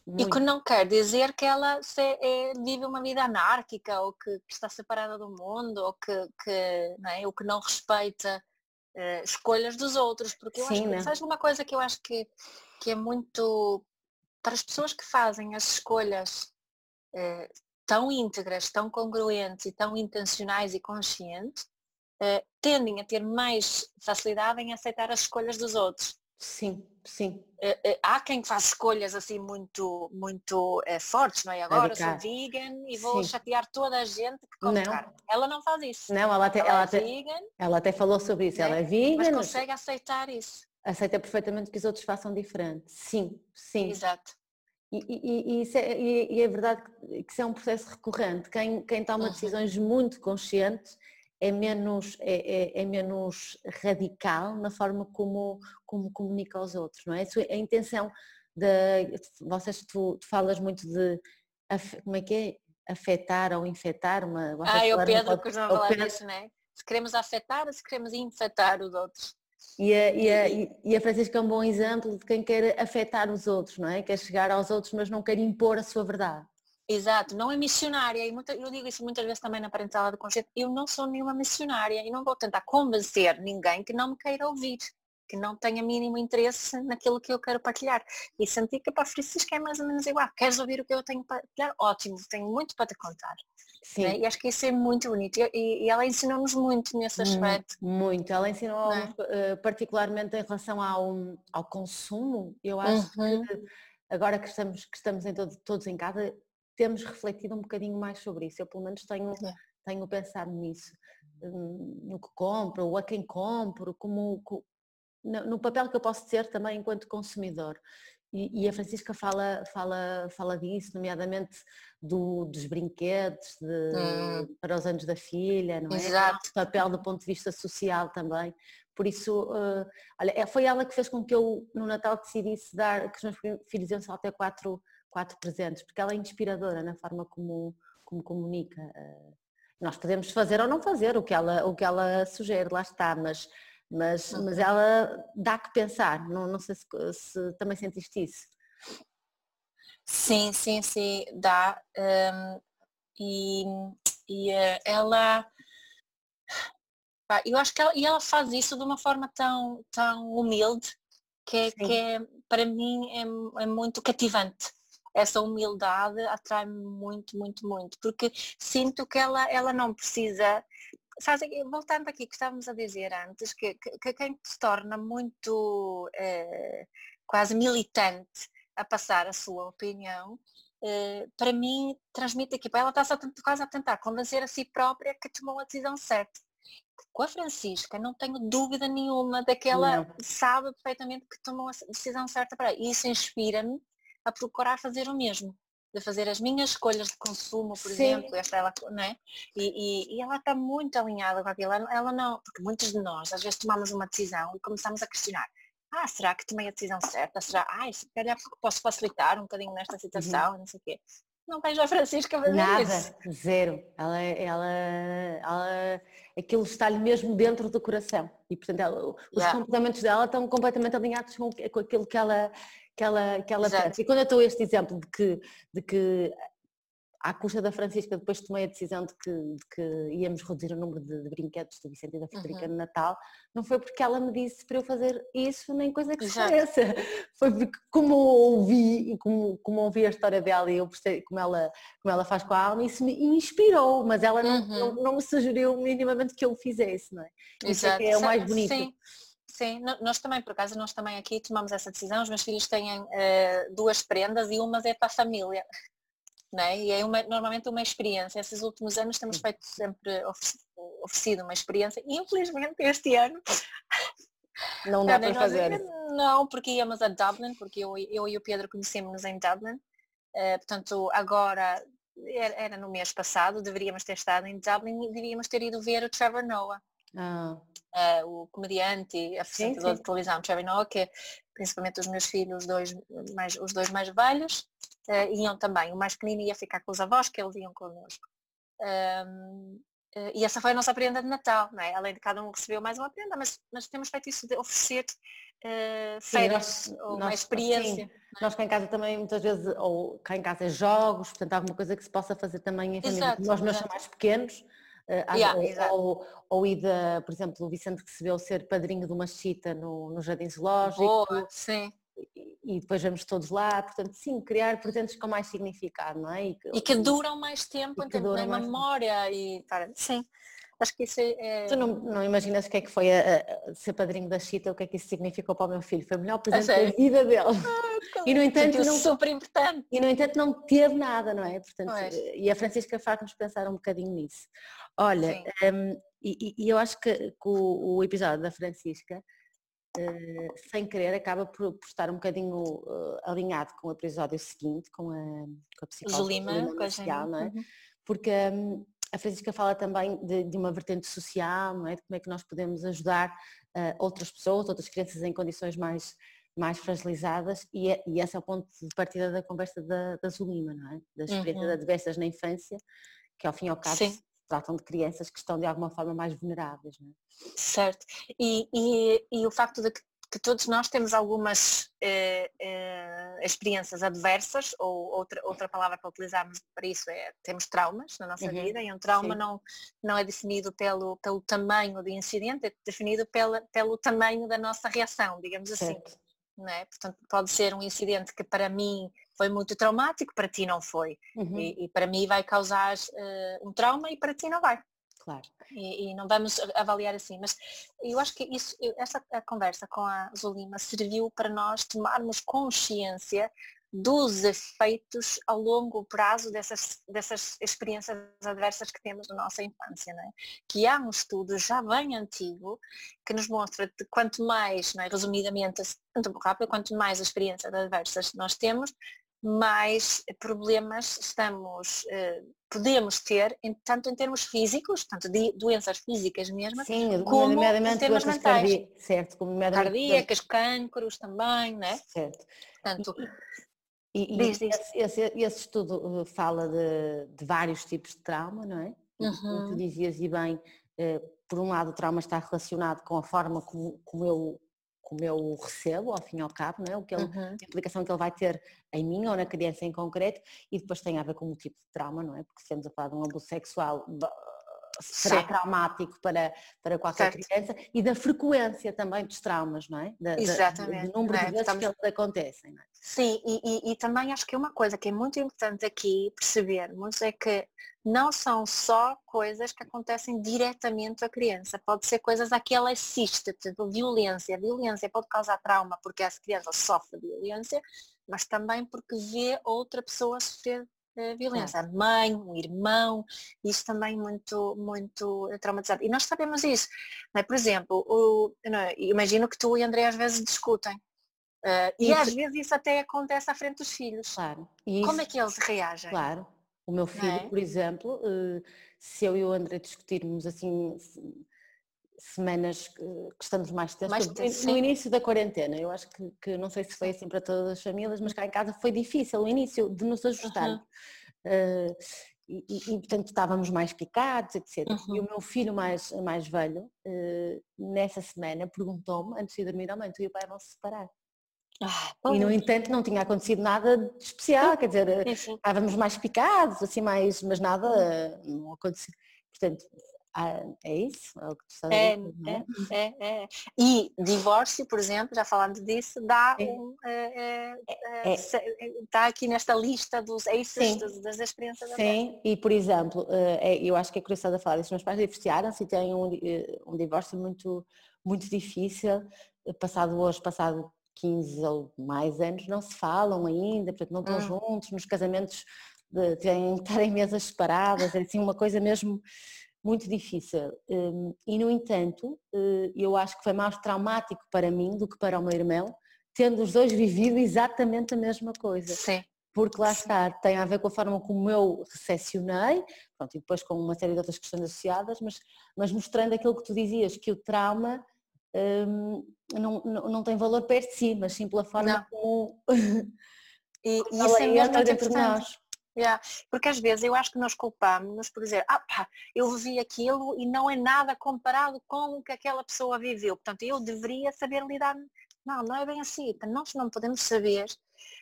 muito. E que não quer dizer que ela se, é, vive uma vida anárquica ou que, que, está separada do mundo ou que, que, não é? ou que não respeita uh, escolhas dos outros. Porque eu Sim, acho que, né? sabes uma coisa que eu acho que, que é muito para as pessoas que fazem as escolhas eh, tão íntegras, tão congruentes e tão intencionais e conscientes, eh, tendem a ter mais facilidade em aceitar as escolhas dos outros. Sim, sim. Eh, há quem faz escolhas assim muito, muito fortes, não é? Agora sou vegan e vou sim. chatear toda a gente que come não. carne. Ela não faz isso. Não, ela até, ela, ela é até, vegan, ela até falou sobre isso. Né? Ela é vegan. Mas consegue aceitar isso aceita perfeitamente que os outros façam diferente. Sim, sim. Exato. E, e, e, é, e, é, verdade que isso é um processo recorrente. Quem, quem toma uhum. decisões muito conscientes é menos, é, é, é, menos radical na forma como, como comunica aos outros, não é? A intenção de vocês tu, tu falas muito de como é que é? Afetar ou infectar uma. Ah, é o Pedro que não falar disso, não é? Se queremos afetar ou se queremos infectar os outros. E a, e, a, e a Francisca é um bom exemplo de quem quer afetar os outros, não é? Quer chegar aos outros, mas não quer impor a sua verdade. Exato, não é missionária, e eu digo isso muitas vezes também na parentalidade consciente, eu não sou nenhuma missionária e não vou tentar convencer ninguém que não me queira ouvir, que não tenha mínimo interesse naquilo que eu quero partilhar. E senti que para a Francisca é mais ou menos igual, queres ouvir o que eu tenho para partilhar? Ótimo, tenho muito para te contar. Sim. Né? E acho que isso é muito bonito. E, e ela ensinou-nos muito nesse aspecto. Muito. Ela ensinou é? uh, particularmente em relação ao, ao consumo. Eu acho uhum. que agora que estamos, que estamos em todo, todos em casa, temos refletido um bocadinho mais sobre isso. Eu pelo menos tenho, é. tenho pensado nisso. Hum, no que compro, ou a quem compro, como, no papel que eu posso ter também enquanto consumidor. E, e, a Francisca fala, fala, fala disso, nomeadamente do, dos brinquedos de, hum. para os anos da filha, não é? Exato. O papel do ponto de vista social também. Por isso, uh, olha, é, foi ela que fez com que eu no Natal decidisse dar, que os meus filhos iam só até quatro, quatro presentes, porque ela é inspiradora na forma como, como comunica. Uh, nós podemos fazer ou não fazer o que ela, o que ela sugere, lá está, mas mas, mas ela dá que pensar, não, não sei se, se também sentiste isso. Sim, sim, sim, dá. Um, e, e uh, ela eu acho que ela, e ela faz isso de uma forma tão, tão humilde que, é, que é, para mim é, é muito cativante essa humildade atrai-me muito, muito, muito, porque sinto que ela, ela não precisa sabes, voltando aqui que estávamos a dizer antes, que, que, que quem se torna muito eh, quase militante a passar a sua opinião, eh, para mim transmite aqui, ela está quase a tentar convencer a si própria que tomou a decisão certa. Com a Francisca não tenho dúvida nenhuma daquela não. sabe perfeitamente que tomou a decisão certa para ela. Isso inspira-me a procurar fazer o mesmo de fazer as minhas escolhas de consumo, por Sim. exemplo, esta ela, não é? E, e, e, ela está muito alinhada com aquilo, ela, ela não, porque muitos de nós às vezes tomamos uma decisão e começamos a questionar, ah, será que tomei a decisão certa? Será, ai, se calhar posso facilitar um bocadinho nesta uhum. situação, uhum. não sei o quê. Não vejo a Francisca fazer Nada, isso. zero. Ela, ela, ela, aquilo está-lhe mesmo dentro do coração. E portanto ela, os yeah. comportamentos dela estão completamente alinhados com, com aquilo que ela, que ela, que ela. E quando eu estou este exemplo de que, de que à custa da Francisca depois tomei a decisão de que, de que íamos reduzir o número de, de brinquedos do Vicente e da Frederica uhum. no Natal, não foi porque ela me disse para eu fazer isso nem coisa que se pareça. Foi porque como ouvi e como, como ouvi a história dela e eu percebi como ela, como ela faz com a alma, isso me inspirou, mas ela não, uhum. não, não, me sugeriu minimamente que eu fizesse, não é? Isso é, é o mais bonito. Sim. Sim, nós também, por acaso, nós também aqui tomamos essa decisão. Os meus filhos têm uh, duas prendas e uma é para a família. Né? E é uma, normalmente uma experiência. Esses últimos anos temos feito sempre oferecido uma experiência. Infelizmente este ano não dá para fazer. Não, porque íamos a Dublin, porque eu, eu e o Pedro conhecemos-nos em Dublin. Uh, portanto, agora era, era, no mês passado, deveríamos ter estado em Dublin e deveríamos ter ido ver o Trevor Noah. Ah. Uh, o comediante e apresentador de televisão Noah, que principalmente os meus filhos, dois mais, os dois mais velhos, uh, iam também. O mais pequenino ia ficar com os avós, que eles iam connosco. Um, uh, e essa foi a nossa prenda de Natal, não é? Além de cada um recebeu mais uma prenda, mas, mas temos feito isso de oferecer uh, feiras ou uma experiência. Sim. É? Nós cá em casa também muitas vezes, ou cá em casa é jogos, portanto alguma coisa que se possa fazer também em família. Exato, Nós meus são mais pequenos, Uh, yeah, ou, ou, Ida, por exemplo, o Vicente recebeu ser padrinho de uma chita no, no Jardim Zoológico. Boa, sim. E, e, depois vamos todos lá, portanto, sim, criar presentes com mais significado, não é? E que, e que duram mais tempo, em termos de memória e para, sim. Acho que isso é... Tu não, não imaginas o que é que foi a, a, ser padrinho da Chita, o que é que isso significou para o meu filho? Foi o melhor presente da vida dele. Ah, e no entanto não, super importante. E no entanto não teve nada, não é? Portanto, e a Francisca faz-nos pensar um bocadinho nisso. Olha, um, e, e, eu acho que, que o, o, episódio da Francisca, uh, sem querer, acaba por, por estar um bocadinho uh, alinhado com o episódio seguinte, com a, com a psicóloga Zulima, Zulima não é? Uhum. Porque um, a Francisca fala também de, de, uma vertente social, não é? de como é que nós podemos ajudar uh, outras pessoas, outras crianças em condições mais, mais fragilizadas e, é, e esse é o ponto de partida da conversa da, da Zulima, não é? da experiência uhum. adversas na infância, que ao fim e ao cabo Sim. tratam de crianças que estão de alguma forma mais vulneráveis. Não é? Certo. E, e, e o facto de que que todos nós temos algumas eh, eh, experiências adversas, ou outra, outra palavra para utilizarmos para isso é temos traumas na nossa uhum. vida, e um trauma não, não é definido pelo, pelo tamanho do incidente, é definido pela, pelo tamanho da nossa reação, digamos assim. certo. assim. Não é? Portanto, pode ser um incidente que para mim foi muito traumático, para ti não foi. Uhum. E, e, para mim vai causar uh, um trauma e para ti não vai. Claro. E, e, não vamos avaliar assim, mas eu acho que isso, essa conversa com a Zulima serviu para nós tomarmos consciência dos efeitos a longo prazo dessas, dessas experiências adversas que temos na nossa infância. Né? Que há um estudo já bem antigo que nos mostra que quanto mais, né, resumidamente, muito rápido, quanto mais experiências adversas nós temos, mais problemas estamos, eh, podemos ter, tanto em termos físicos, tanto de doenças físicas mesmo, Sim, como em termos mentais. Certo, como cardíacas, cancros também, né? Certo. Portanto, e, e diz. Esse, esse, estudo eh, fala de, de, vários tipos de trauma, não é? Uhum. Tu dizias e bem, eh, por um lado o trauma está relacionado com a forma como, como eu como eu recebo, ao fim e ao cabo, não é? o que ele, uhum. a implicação que ele vai ter em mim ou na criança em concreto, e depois tem a ver com o tipo de trauma, não é? Porque se estamos a falar de um abuso sexual, será Sim. traumático para, para qualquer certo. criança e da frequência também dos traumas, não é? Da, Exatamente. do número é? de vezes Estamos... que eles acontecem. É? Sim, e, e, e, também acho que uma coisa que é muito importante aqui percebermos é que não são só coisas que acontecem diretamente à criança, pode ser coisas a que ela assiste, portanto, violência. A violência pode causar trauma porque essa criança sofre violência, mas também porque vê outra pessoa sofrer violência, a mãe, um irmão, isso também muito, muito traumatizado. E nós sabemos isso. É? Por exemplo, o, é? imagino que tu e André às vezes discutem. Uh, e às vezes isso até acontece à frente dos filhos. Claro. Como é que eles reagem? Claro. O meu filho, é? por exemplo, uh, se eu e o André discutirmos assim semanas que, que estamos mais tensos. Mais tenso, no início da quarentena, eu acho que, que, não sei se foi assim para todas as famílias, mas cá em casa foi difícil o início de nos ajustar. Uhum. Uh, e, e, e, portanto estávamos mais picados, etc. Uhum. E o meu filho mais, mais velho, uh, nessa semana, perguntou-me, antes de dormir, oh mãe, tu e o pai vão se separar. Ah, e no entanto não tinha acontecido nada de especial, quer dizer, estávamos mais picados, assim mais, mas nada não aconteceu. Portanto, ah, é isso? É o que tu estás é, dizer, é? É, é, é, E divórcio, por exemplo, já falando disso, dá um, é, é, está aqui nesta lista dos aces das, das, experiências Sim, e por exemplo, eu acho que é curiosidade a falar disso, meus pais divorciaram-se e têm um, um divórcio muito, muito difícil, passado hoje, passado 15 ou mais anos, não se falam ainda, portanto não estão hum. juntos, nos casamentos de, têm estar em mesas separadas, é assim uma coisa mesmo muito difícil. Hum, e, no entanto, eh, eu acho que foi mais traumático para mim do que para o meu irmão, tendo os dois vivido exatamente a mesma coisa. Sim. Porque lá está, tem a ver com a forma como eu recepcionei, pronto, e depois com uma série de outras questões associadas, mas, mas mostrando aquilo que tu dizias, que o trauma hum, não, não, não, tem valor perto de si, mas sim pela forma não. como e, e isso é de nós. Yeah. Porque às vezes eu acho que nós culpamos por dizer, ah pá, eu vivi aquilo e não é nada comparado com o que aquela pessoa viveu. Portanto, eu deveria saber lidar. Não, não é bem assim. Nós não podemos saber.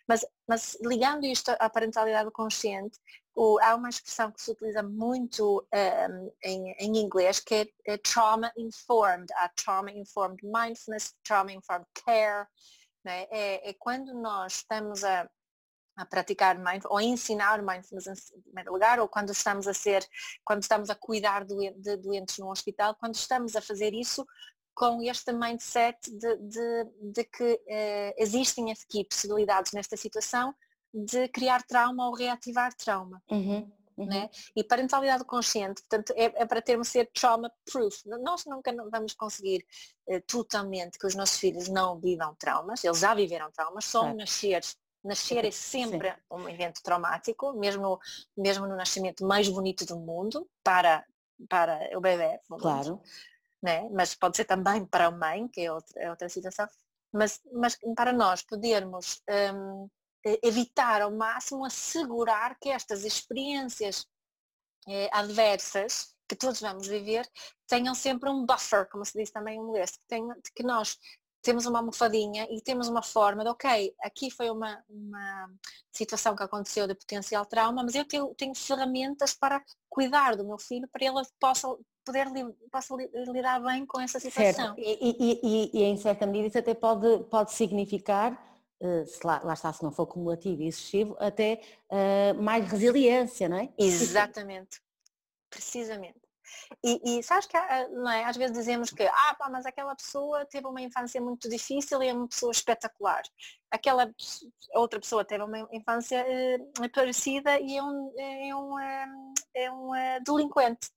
Mas, mas ligando isto à parentalidade consciente, o, há uma expressão que se utiliza muito um, em, em, inglês que é, é trauma informed. Há trauma informed mindfulness, trauma informed care. Né? É, é quando nós estamos a a praticar mindfulness ou a ensinar mindfulness em primeiro lugar ou quando estamos a ser, quando estamos a cuidar de doentes no hospital, quando estamos a fazer isso com este mindset de, de, de que eh, existem aqui possibilidades nesta situação de criar trauma ou reativar trauma. Uhum. Uhum. Né? E parentalidade consciente, portanto, é, é, para termos ser trauma proof. Nós nunca vamos conseguir eh, totalmente que os nossos filhos não vivam traumas, eles já viveram traumas, só claro. nascer Nascer é sempre Sim. um evento traumático, mesmo, mesmo no nascimento mais bonito do mundo, para, para o bebê. Claro. Né? Mas pode ser também para a mãe, que é outra, é outra situação. Mas, mas para nós podermos um, evitar ao máximo assegurar que estas experiências eh, adversas que todos vamos viver, tenham sempre um buffer, como se diz também em inglês, que, tenha, que nós temos uma almofadinha e temos uma forma de, ok, aqui foi uma, uma situação que aconteceu de potencial trauma, mas eu tenho, tenho ferramentas para cuidar do meu filho para ele possa poder possa lidar bem com essa situação. Certo. E, e, e, e, em certa medida isso até pode, pode significar, uh, se lá, lá, está, se não for cumulativo e excessivo, até uh, mais resiliência, não é? Exatamente. Precisamente. E, e sabes que não é? às vezes dizemos que ah, pá, mas aquela pessoa teve uma infância muito difícil e é uma pessoa espetacular. Aquela outra pessoa teve uma infância eh, parecida e é um, é um, um, é um eh, delinquente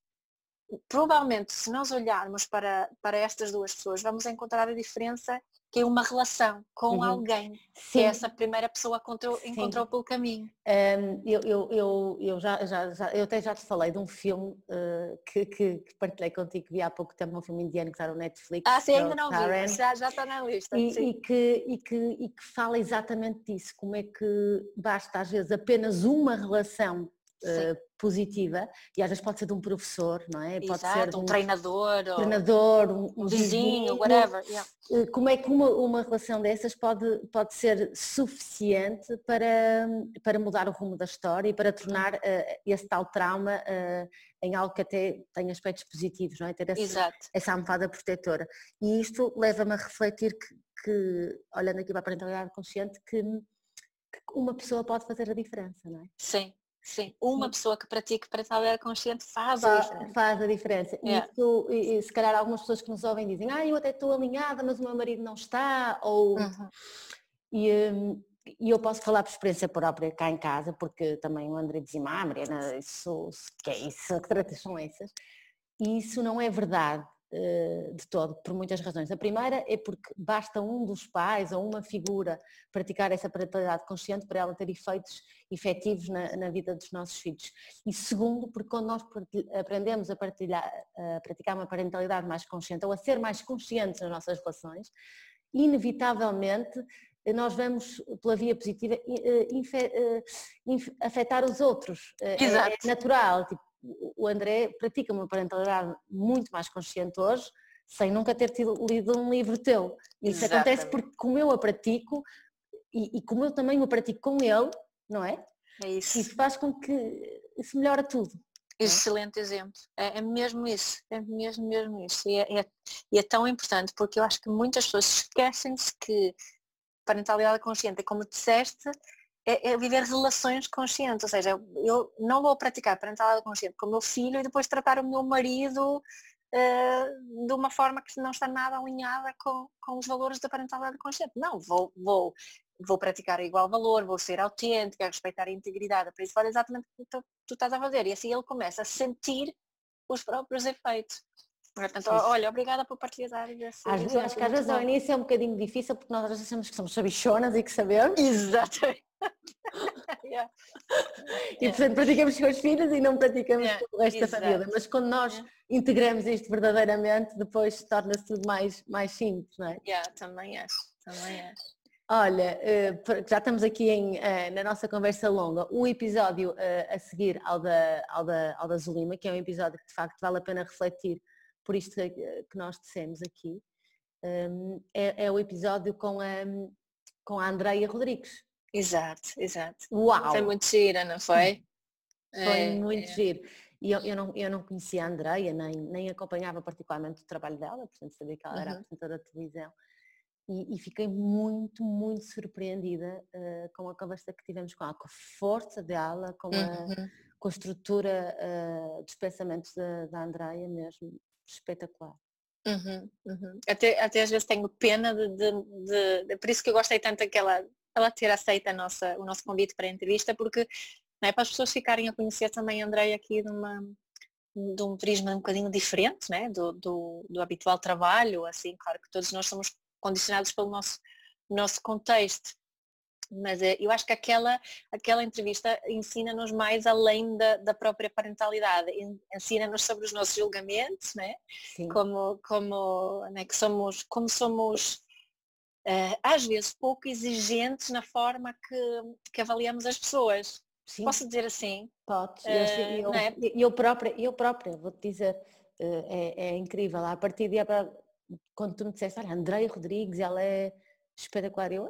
provavelmente se nós olharmos para, para estas duas pessoas vamos encontrar a diferença que é uma relação com uhum. alguém Sim. que essa primeira pessoa encontrou, encontrou pelo caminho. Um, eu, eu, eu, eu, já, já, já, eu até já te falei de um filme uh, que, que, partilhei contigo que vi há pouco tempo, um filme indiano que está no Netflix. Ah, sim, ainda não vi, já, já está na lista. E, e, que, e, que, e que fala exatamente disso, como é que basta às vezes apenas uma relação uh, positiva e às vezes pode ser de um professor, não é? Pode Exato, ser de um, um treinador, treinador, um, um vizinho, whatever. Yeah. Eh, como é que uma, uma relação dessas pode, pode ser suficiente para, para mudar o rumo da história e para tornar uh, esse tal trauma uh, em algo que até tem aspectos positivos, não é? Ter essa, essa almofada protetora. E isto leva-me a refletir que, que, olhando aqui para a parentalidade consciente, que, que uma pessoa pode fazer a diferença, não é? Sim, Sim, uma Sim. pessoa que pratique parentalidade consciente faz a diferença. Faz a diferença. Yeah. Isso, e, se calhar algumas pessoas que nos ouvem dizem, ah, eu até estou alinhada, mas o meu marido não está, ou... Uhum. E, hum, e eu posso falar por experiência própria cá em casa, porque também o André dizia, ah, Mariana, isso, que é isso, que tratas são essas? E isso não é verdade. Eh, de todo, por muitas razões. A primeira é porque basta um dos pais ou uma figura praticar essa parentalidade consciente para ela ter efeitos efetivos na, na vida dos nossos filhos. E segundo, porque quando nós aprendemos a, a praticar uma parentalidade mais consciente ou a ser mais conscientes nas nossas relações, inevitavelmente nós vamos pela via positiva eh, eh, afetar os outros. Exato. É natural, tipo, o André pratica uma parentalidade muito mais consciente hoje, sem nunca ter tido, lido um livro teu. Isso Exatamente. acontece porque como eu a pratico e, e, como eu também o pratico com ele, não é? É isso. Isso faz com que isso melhora tudo. É? Excelente é? exemplo. É, é, mesmo isso. É mesmo, mesmo isso. E é, é, e é tão importante porque eu acho que muitas pessoas esquecem-se que parentalidade consciente, como disseste, é, é, viver relações conscientes, ou seja, eu não vou praticar parentalidade consciente com o meu filho e depois tratar o meu marido uh, de uma forma que não está nada alinhada com, com os valores da parentalidade consciente. Não, vou, vou, vou praticar igual valor, vou ser autêntica, respeitar a integridade, por isso faz exatamente o que tu, tu estás a fazer. E assim ele começa a sentir os próprios efeitos. Portanto, olha, obrigada por partilhar esse Acho que às vezes ao início é um bocadinho difícil porque nós às vezes achamos que somos sabichonas e que sabemos. Exatamente. Yeah. E portanto praticamos com os filhos e não praticamos yeah. com o resto Exato. da família. Mas quando nós integramos isto verdadeiramente, depois torna-se tudo mais, mais simples, não é? Yeah, também acho, também acho. Olha, eh, já estamos aqui em, eh, na nossa conversa longa, um episódio eh, a seguir ao da, ao, da, ao da Zulima, que é um episódio que de facto vale a pena refletir por isto que nós dissemos aqui, ehm, é, é o episódio com a, com a Andreia Rodrigues. Exato, exato. Uau! Foi muito gira, não foi? Foi é, muito é. giro. E eu, eu, não, eu não conhecia a Andreia, nem, nem acompanhava particularmente o trabalho dela, portanto sabia que ela uhum. era apresentadora de televisão. E, e, fiquei muito, muito surpreendida uh, com a conversa que tivemos com ela, com a força dela, com a, uhum. com a estrutura uh, dos pensamentos da, da Andreia mesmo, espetacular. Uhum, uhum. Até, até às vezes tenho pena de, de, de, de, Por isso que eu gostei tanto daquela ela ter aceito a nossa, o nosso convite para a entrevista, porque é, para as pessoas ficarem a conhecer também a Andrei aqui de, uma, de um prisma um bocadinho diferente né? do, do, do habitual trabalho, assim, claro que todos nós somos condicionados pelo nosso, nosso contexto, mas eh, eu acho que aquela, aquela entrevista ensina-nos mais além da, da própria parentalidade, ensina-nos sobre os nossos julgamentos, né? como, como, né, que somos, como somos às vezes pouco exigentes na forma que, que avaliamos as pessoas. Sim. Posso dizer assim? Pode. Uh, eu, é? eu, própria, eu própria, vou-te dizer, uh, é, é, incrível. A partir de quando tu me disseste, olha, Andréia Rodrigues, ela é espetacular. Eu,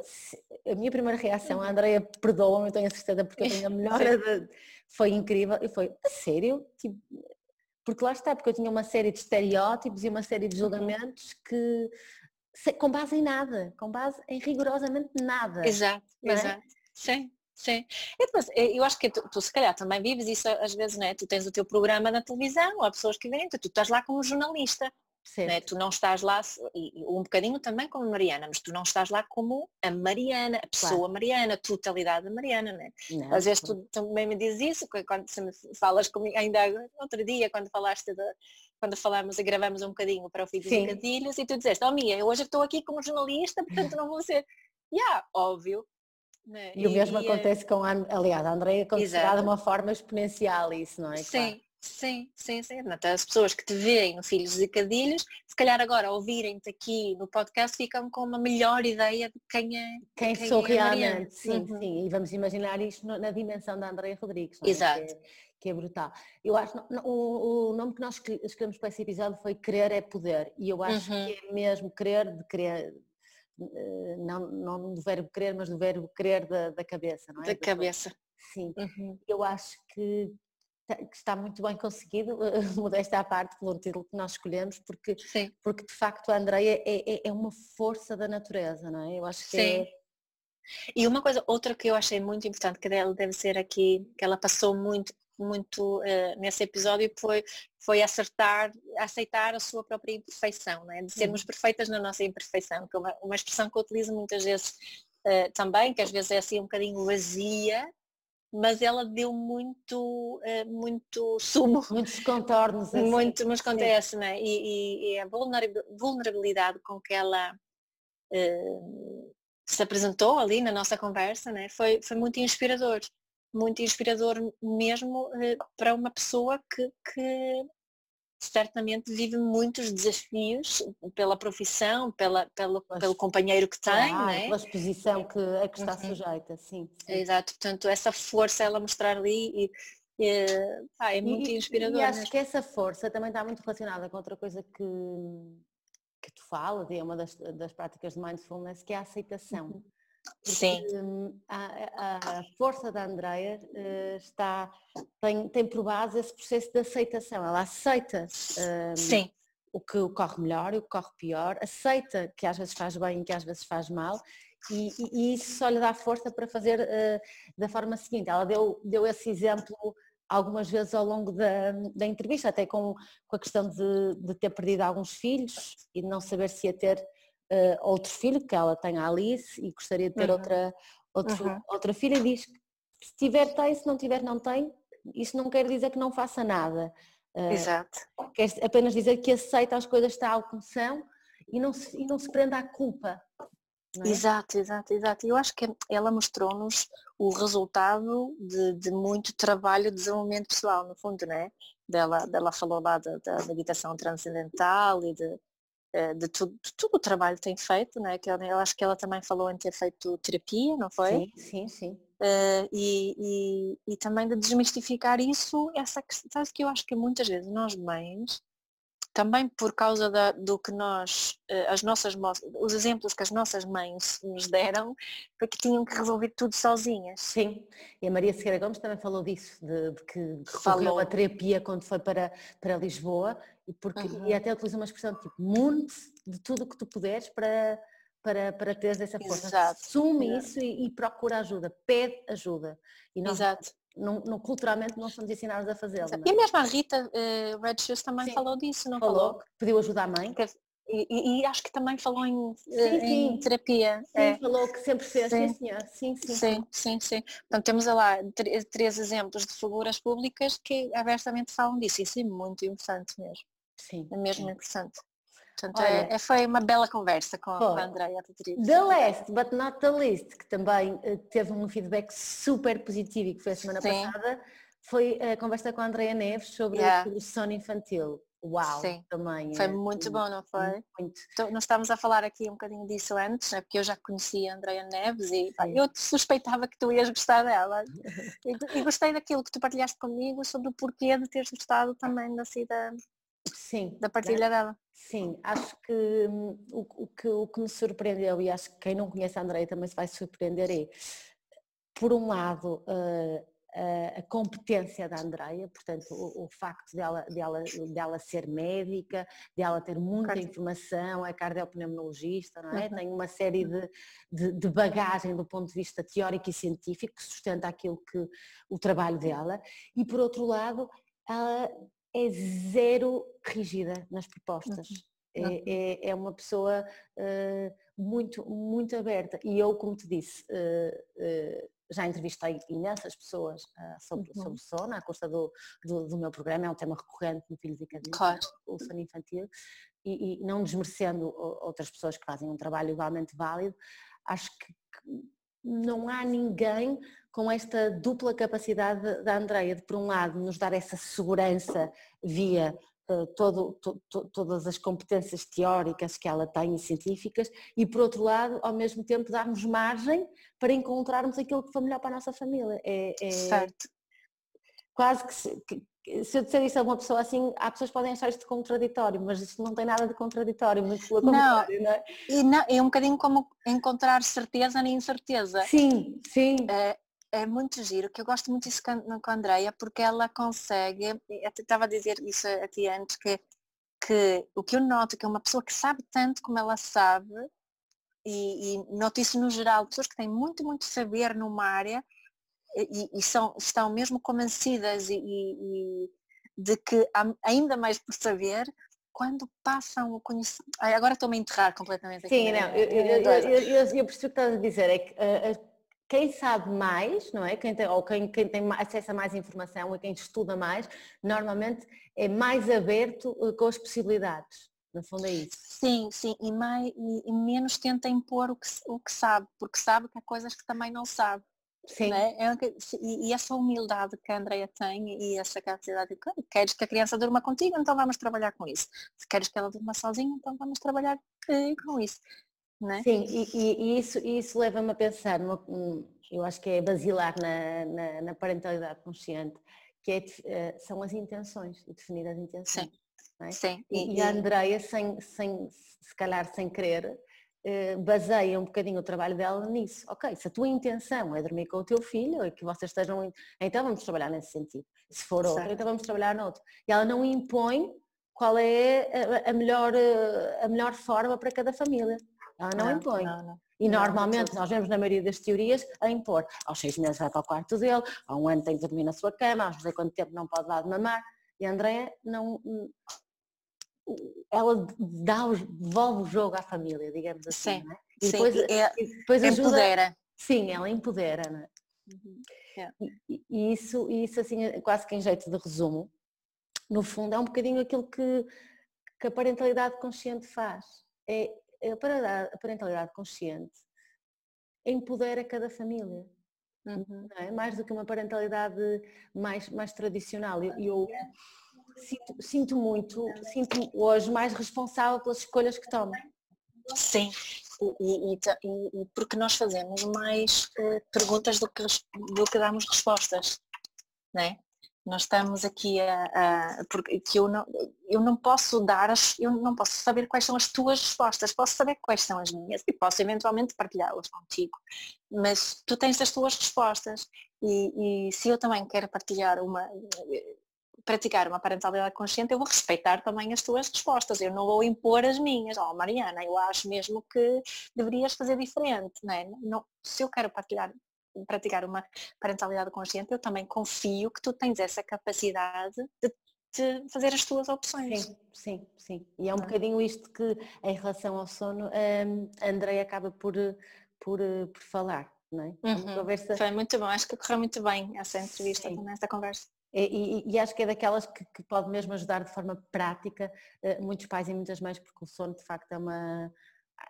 a minha primeira reação, a. Andréia perdoa-me, eu tenho a certeza porque eu tenho a melhor. De, foi incrível. E foi, a sério? Tipo, porque lá está, porque eu tinha uma série de estereótipos e uma série de uhum. julgamentos que com base em nada, com base em rigorosamente nada. Exato, é? exato. Sim. Sim. E depois, eh, eu acho que tu, tu, se calhar também vives isso às vezes, né? Tu tens o teu programa na televisão, há pessoas que vêm, tu, tu estás lá como jornalista. Né? Tu não estás lá, e um bocadinho também como Mariana, mas tu não estás lá como a Mariana, a pessoa claro. Mariana, a totalidade da Mariana, né? Não, Às vezes tu também me dizes isso, quando falas comigo, ainda outro dia, quando falaste de, quando falamos e gravamos um bocadinho para o Filhos e Cadilhos, e tu disseste, oh Mia, eu hoje estou aqui como jornalista, portanto não vou ser. Yeah, óbvio, né? E, e, o mesmo e, é acontece com a, aliás, a Andrea acontece de uma forma exponencial isso, não é? Sim, claro. sim, sim, sim. As pessoas que te veem no Filhos e Cadilhos, se calhar agora ouvirem-te aqui no podcast ficam com uma melhor ideia de quem é quem, quem sou é realmente, sim, uhum. sim. E vamos imaginar isto na dimensão da Andrea Rodrigues, é? Exato. Que é, que é brutal. Eu acho o, o, nome que nós escolhemos para esse episódio foi Querer é Poder. E eu acho uhum. que é mesmo querer de querer eh, não, não do verbo querer, mas do verbo querer da, da cabeça, não é? Da cabeça. Sim, uhum. eu acho que, que, está muito bem conseguido, modesta à parte, pelo título que nós escolhemos, porque, porque de facto a Andreia é, é, é, uma força da natureza, não é? Eu acho que Sim. é e uma coisa, outra que eu achei muito importante, que dela deve ser aqui, que ela passou muito, muito uh, nesse episódio foi, foi acertar, aceitar a sua própria imperfeição, né? de sermos perfeitas na nossa imperfeição, que é uma, uma expressão que eu utilizo muitas vezes uh, também, que às vezes é assim um bocadinho vazia, mas ela deu muito, uh, muito sumo. Muitos contornos. Assim. Muito nos acontece, né? E, e, e, a vulnerabilidade com que ela se apresentou ali na nossa conversa, né? Foi, foi muito inspirador muito inspirador mesmo eh, para uma pessoa que, que certamente vive muitos desafios pela profissão, pela, pelo, pelo companheiro que tem, ah, né? pela exposição que, a que está uhum. sujeita, sim, sim, Exato, portanto essa força ela mostrar ali e, e ah, é muito e, inspirador. E acho mesmo. que essa força também está muito relacionada com outra coisa que, que tu falas e é uma das, das práticas de mindfulness, que é a aceitação. Uhum. Sim. A, a, força da Andrea uh, está, tem, tem por base esse processo de aceitação. Ela aceita um, o que corre melhor e o que corre pior, aceita que às vezes faz bem e que às vezes faz mal e, e, e isso só lhe dá força para fazer uh, da forma seguinte. Ela deu, deu esse exemplo algumas vezes ao longo da, da entrevista, até com, com a questão de, de ter perdido alguns filhos e de não saber se ia ter uh, outro filho, que ela tem a Alice e gostaria de ter uhum. outra, outro, uhum. outra filha, diz que se tiver tem, se não tiver não tem, isso não quer dizer que não faça nada. Uh, Exato. Quer apenas dizer que aceita as coisas tal como são e não se, e não se prenda à culpa. É? Exato, exato, exato. Eu acho que ela mostrou-nos o resultado de, de, muito trabalho de desenvolvimento pessoal, no fundo, né? Dela, dela falou lá da, da meditação transcendental e de, de tudo, de tudo o trabalho que tem feito, né? que eu, acho que ela também falou em ter feito terapia, não foi? Sim, sim, sim. Uh, e, e, e, também de desmistificar isso, essa questão que eu acho que muitas vezes nós mães também por causa da, do que nós, eh, as nossas os exemplos que as nossas mães nos deram, foi que tinham que resolver tudo sozinhas. Sim, e a Maria Sequeira Gomes também falou disso, de, de que recorreu a terapia quando foi para, para Lisboa, e, porque, uhum. e até utiliza uma expressão tipo, munde de tudo o que tu puderes para, para, para teres essa força. Exato. Assume isso e, e, procura ajuda, pede ajuda. E nós, Exato não, não, culturalmente não somos ensinados a fazê-lo. É? E mesmo a Rita uh, Red Shoes também sim. falou disso, não falou? falou? Pediu ajuda à mãe. E, e, e, acho que também falou em, sim, eh, em sim. terapia. Sim, é. falou que sempre fez, sim. Sim, sim. Sim, sim, sim. Portanto, temos lá três exemplos de figuras públicas que abertamente falam disso. Isso é muito importante mesmo. Sim. É mesmo sim. importante. Portanto, Olha, é, é, foi uma bela conversa com, a Andrea The last but not the least, que também uh, teve um feedback super positivo e que foi a semana Sim. passada, foi a conversa com a Andrea Neves sobre, yeah. o sono infantil. uau, Sim. também. Foi é, muito bom, não foi? Muito. Então, nós estávamos a falar aqui um bocadinho disso antes, né? porque eu já conhecia a Andrea Neves e eu suspeitava que tu ias gostar dela. e, e, gostei daquilo que tu partilhaste comigo sobre o porquê de teres gostado também da, assim, da, Sim, da partilha né? dela. Sim, acho que hum, o, o, que o que me surpreendeu, e acho que quem não conhece a Andrea também se vai surpreender, é, por um lado, uh, a competência da Andreia, portanto o, o, facto dela, dela, dela ser médica, dela ter muita informação, é cardiopneumologista, não é? Uhum. Tem uma série de, de, de, bagagem do ponto de vista teórico e científico que sustenta aquilo que o trabalho dela e por outro lado ela é zero rígida nas propostas. Uhum. É, é, é, uma pessoa uh, muito, muito aberta e eu, como te disse, uh, uh, já entrevistei imensas pessoas sobre, uhum. sobre sono, à custa do, do, do, meu programa, é um tema recorrente no Filhos e Caminhos, claro. o sono infantil, e, e, não desmerecendo outras pessoas que fazem um trabalho igualmente válido, acho que, que não há ninguém com esta dupla capacidade da Andreia de, por um lado, nos dar essa segurança via eh, todo, to, to, todas as competências teóricas que ela tem e científicas e por outro lado ao mesmo tempo darmos margem para encontrarmos aquilo que foi melhor para a nossa família. É, é certo. Quase que se, que se, eu disser isso a uma pessoa assim, há pessoas que podem achar isto contraditório, mas isto não tem nada de contraditório, muito pelo contrário, não, não é? E não, é um bocadinho como encontrar certeza na incerteza. Sim, sim. É, é muito giro, que eu gosto muito disso com a Andrea, porque ela consegue, estava a dizer isso a ti antes, que, que o que eu noto que é uma pessoa que sabe tanto como ela sabe, e, e noto isso no geral, pessoas que têm muito, muito saber numa área e, e são, estão mesmo convencidas e, e, de que há ainda mais por saber, quando passam o conhecimento. Agora estou-me a enterrar completamente aqui. Sim, não, eu, eu, eu, eu, percebo o que estás a dizer, é que uh, quem sabe mais, não é? Quem tem, ou quem, quem tem acesso a mais informação e quem estuda mais, normalmente é mais aberto eh, com as possibilidades. No fundo é isso. Sim, sim, e, mais, e, e menos tenta impor o que, o que sabe, porque sabe que há coisas que também não sabe. Sim. É? É, e, e, essa humildade que a Andrea tem e essa capacidade de queres que a criança durma contigo, então vamos trabalhar com isso. Se queres que ela durma sozinha, então vamos trabalhar eh, com isso. É? Sim, e, e, isso, isso leva-me a pensar, numa, eu acho que é basilar na, na, na parentalidade consciente, que é, eh, são as intenções, definir as intenções. Sim. É? Sim. E, e, a Andreia, sem, sem, se calhar sem querer, eh, baseia um bocadinho o trabalho dela nisso. Ok, se a tua intenção é dormir com o teu filho, é que vocês estejam. Então vamos trabalhar nesse sentido. Se for outro, então vamos trabalhar no outro. E ela não impõe qual é a, a melhor, a melhor forma para cada família. Ela não, não impõe. Não, não. E normalmente nós vemos na maioria das teorias a impor. Aos seis meses vai para o quarto dele, há um ano tem que dormir na sua cama, aos não sei quanto tempo não pode dar de mamar. E a Andréia não. Ela dá, devolve o jogo à família, digamos assim. Sim, é? e depois, sim. É, e depois ajuda, empodera. Sim, ela empodera. É? Uhum. Yeah. E, e, isso, isso assim, é quase que em jeito de resumo, no fundo é um bocadinho aquilo que, que a parentalidade consciente faz. É a parentalidade consciente empodera cada família. Uhum. É? Mais do que uma parentalidade mais, mais tradicional. Eu, eu sinto, sinto, muito, sinto hoje mais responsável pelas escolhas que tomo. Sim, e, e, e, porque nós fazemos mais uh, perguntas do que, do que damos respostas. Né? Nós estamos aqui a, a, porque eu não, eu não posso dar as, eu não posso saber quais são as tuas respostas, posso saber quais são as minhas e posso eventualmente partilhá-las contigo. Mas tu tens as tuas respostas e, e se eu também quero partilhar uma praticar uma parentalidade consciente, eu vou respeitar também as tuas respostas. Eu não vou impor as minhas. Oh, Mariana, eu acho mesmo que deverias fazer diferente. Não é? não, se eu quero partilhar praticar uma parentalidade consciente, eu também confio que tu tens essa capacidade de, de fazer as tuas opções. Sim, sim, sim. E é um ah. bocadinho isto que, em relação ao sono, hum, a Andrei acaba por, por, por falar. Não é? Uhum. Conversa... Foi muito bom, acho que correu muito bem essa entrevista, sim. esta conversa. E, e, e, acho que é daquelas que, que, pode mesmo ajudar de forma prática uh, muitos pais e muitas mães, porque o sono de facto é uma,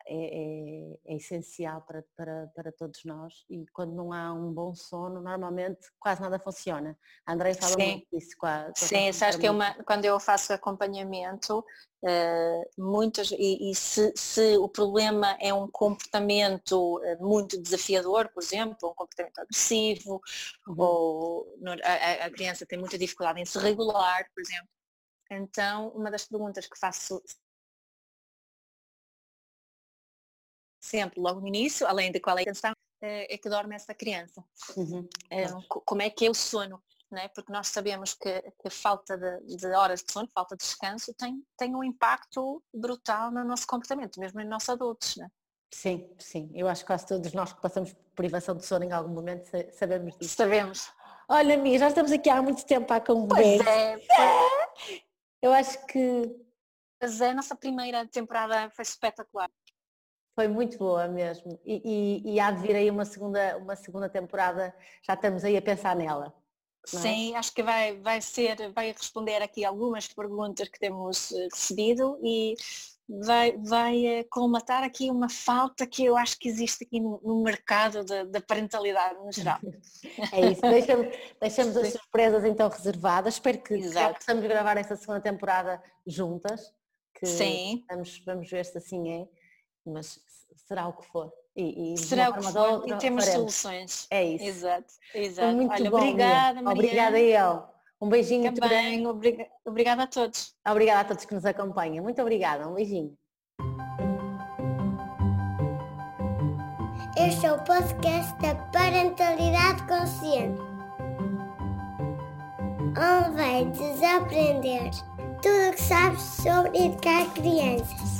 é, é, é, essencial para, para, para todos nós e quando não há um bom sono, normalmente quase nada funciona. A Andrei fala Sim. muito disso. Com Sim, sabes que é uma, quando eu faço acompanhamento, uh, muitas, e, e se, se, o problema é um comportamento eh, muito desafiador, por exemplo, um comportamento agressivo, uhum. ou a, a criança tem muita dificuldade em se regular, por exemplo, então, uma das perguntas que faço sempre logo no início, além de qual é a intenção, eh, é que dorme essa criança. Uhum. É, como é que é o sono? Né? Porque nós sabemos que, que a falta de, de, horas de sono, falta de descanso, tem, tem um impacto brutal no nosso comportamento, mesmo em nós adultos. Né? Sim, sim. Eu acho que quase todos nós que passamos por privação de sono em algum momento sabemos disso. Sabemos. Olha, amiga, já estamos aqui há muito tempo a conversa. Pois é. é. Eu acho que. Mas é, a nossa primeira temporada foi espetacular. Foi muito boa mesmo. E, e, e há de vir aí uma segunda, uma segunda temporada, já estamos aí a pensar nela. É? Sim, acho que vai, vai ser, vai responder aqui algumas perguntas que temos eh, recebido e vai, vai eh, colmatar aqui uma falta que eu acho que existe aqui no, no mercado da parentalidade no geral. é isso, deixamos, deixamos as surpresas então reservadas, espero que possamos gravar essa segunda temporada juntas, Sim. Vamos, vamos ver se assim é, mas será o que for. E, e será o que for, e temos faremos. soluções. É isso. Exato, exato. Muito Olha, bom, obrigada, Maria. Obrigada a ele. Um beijinho Também, obriga obrigada a todos. Obrigada a todos que nos acompanham. Muito obrigada, um beijinho. Este é o podcast da Parentalidade Consciente. Onde vai desaprender tudo o que sabes sobre educar crianças.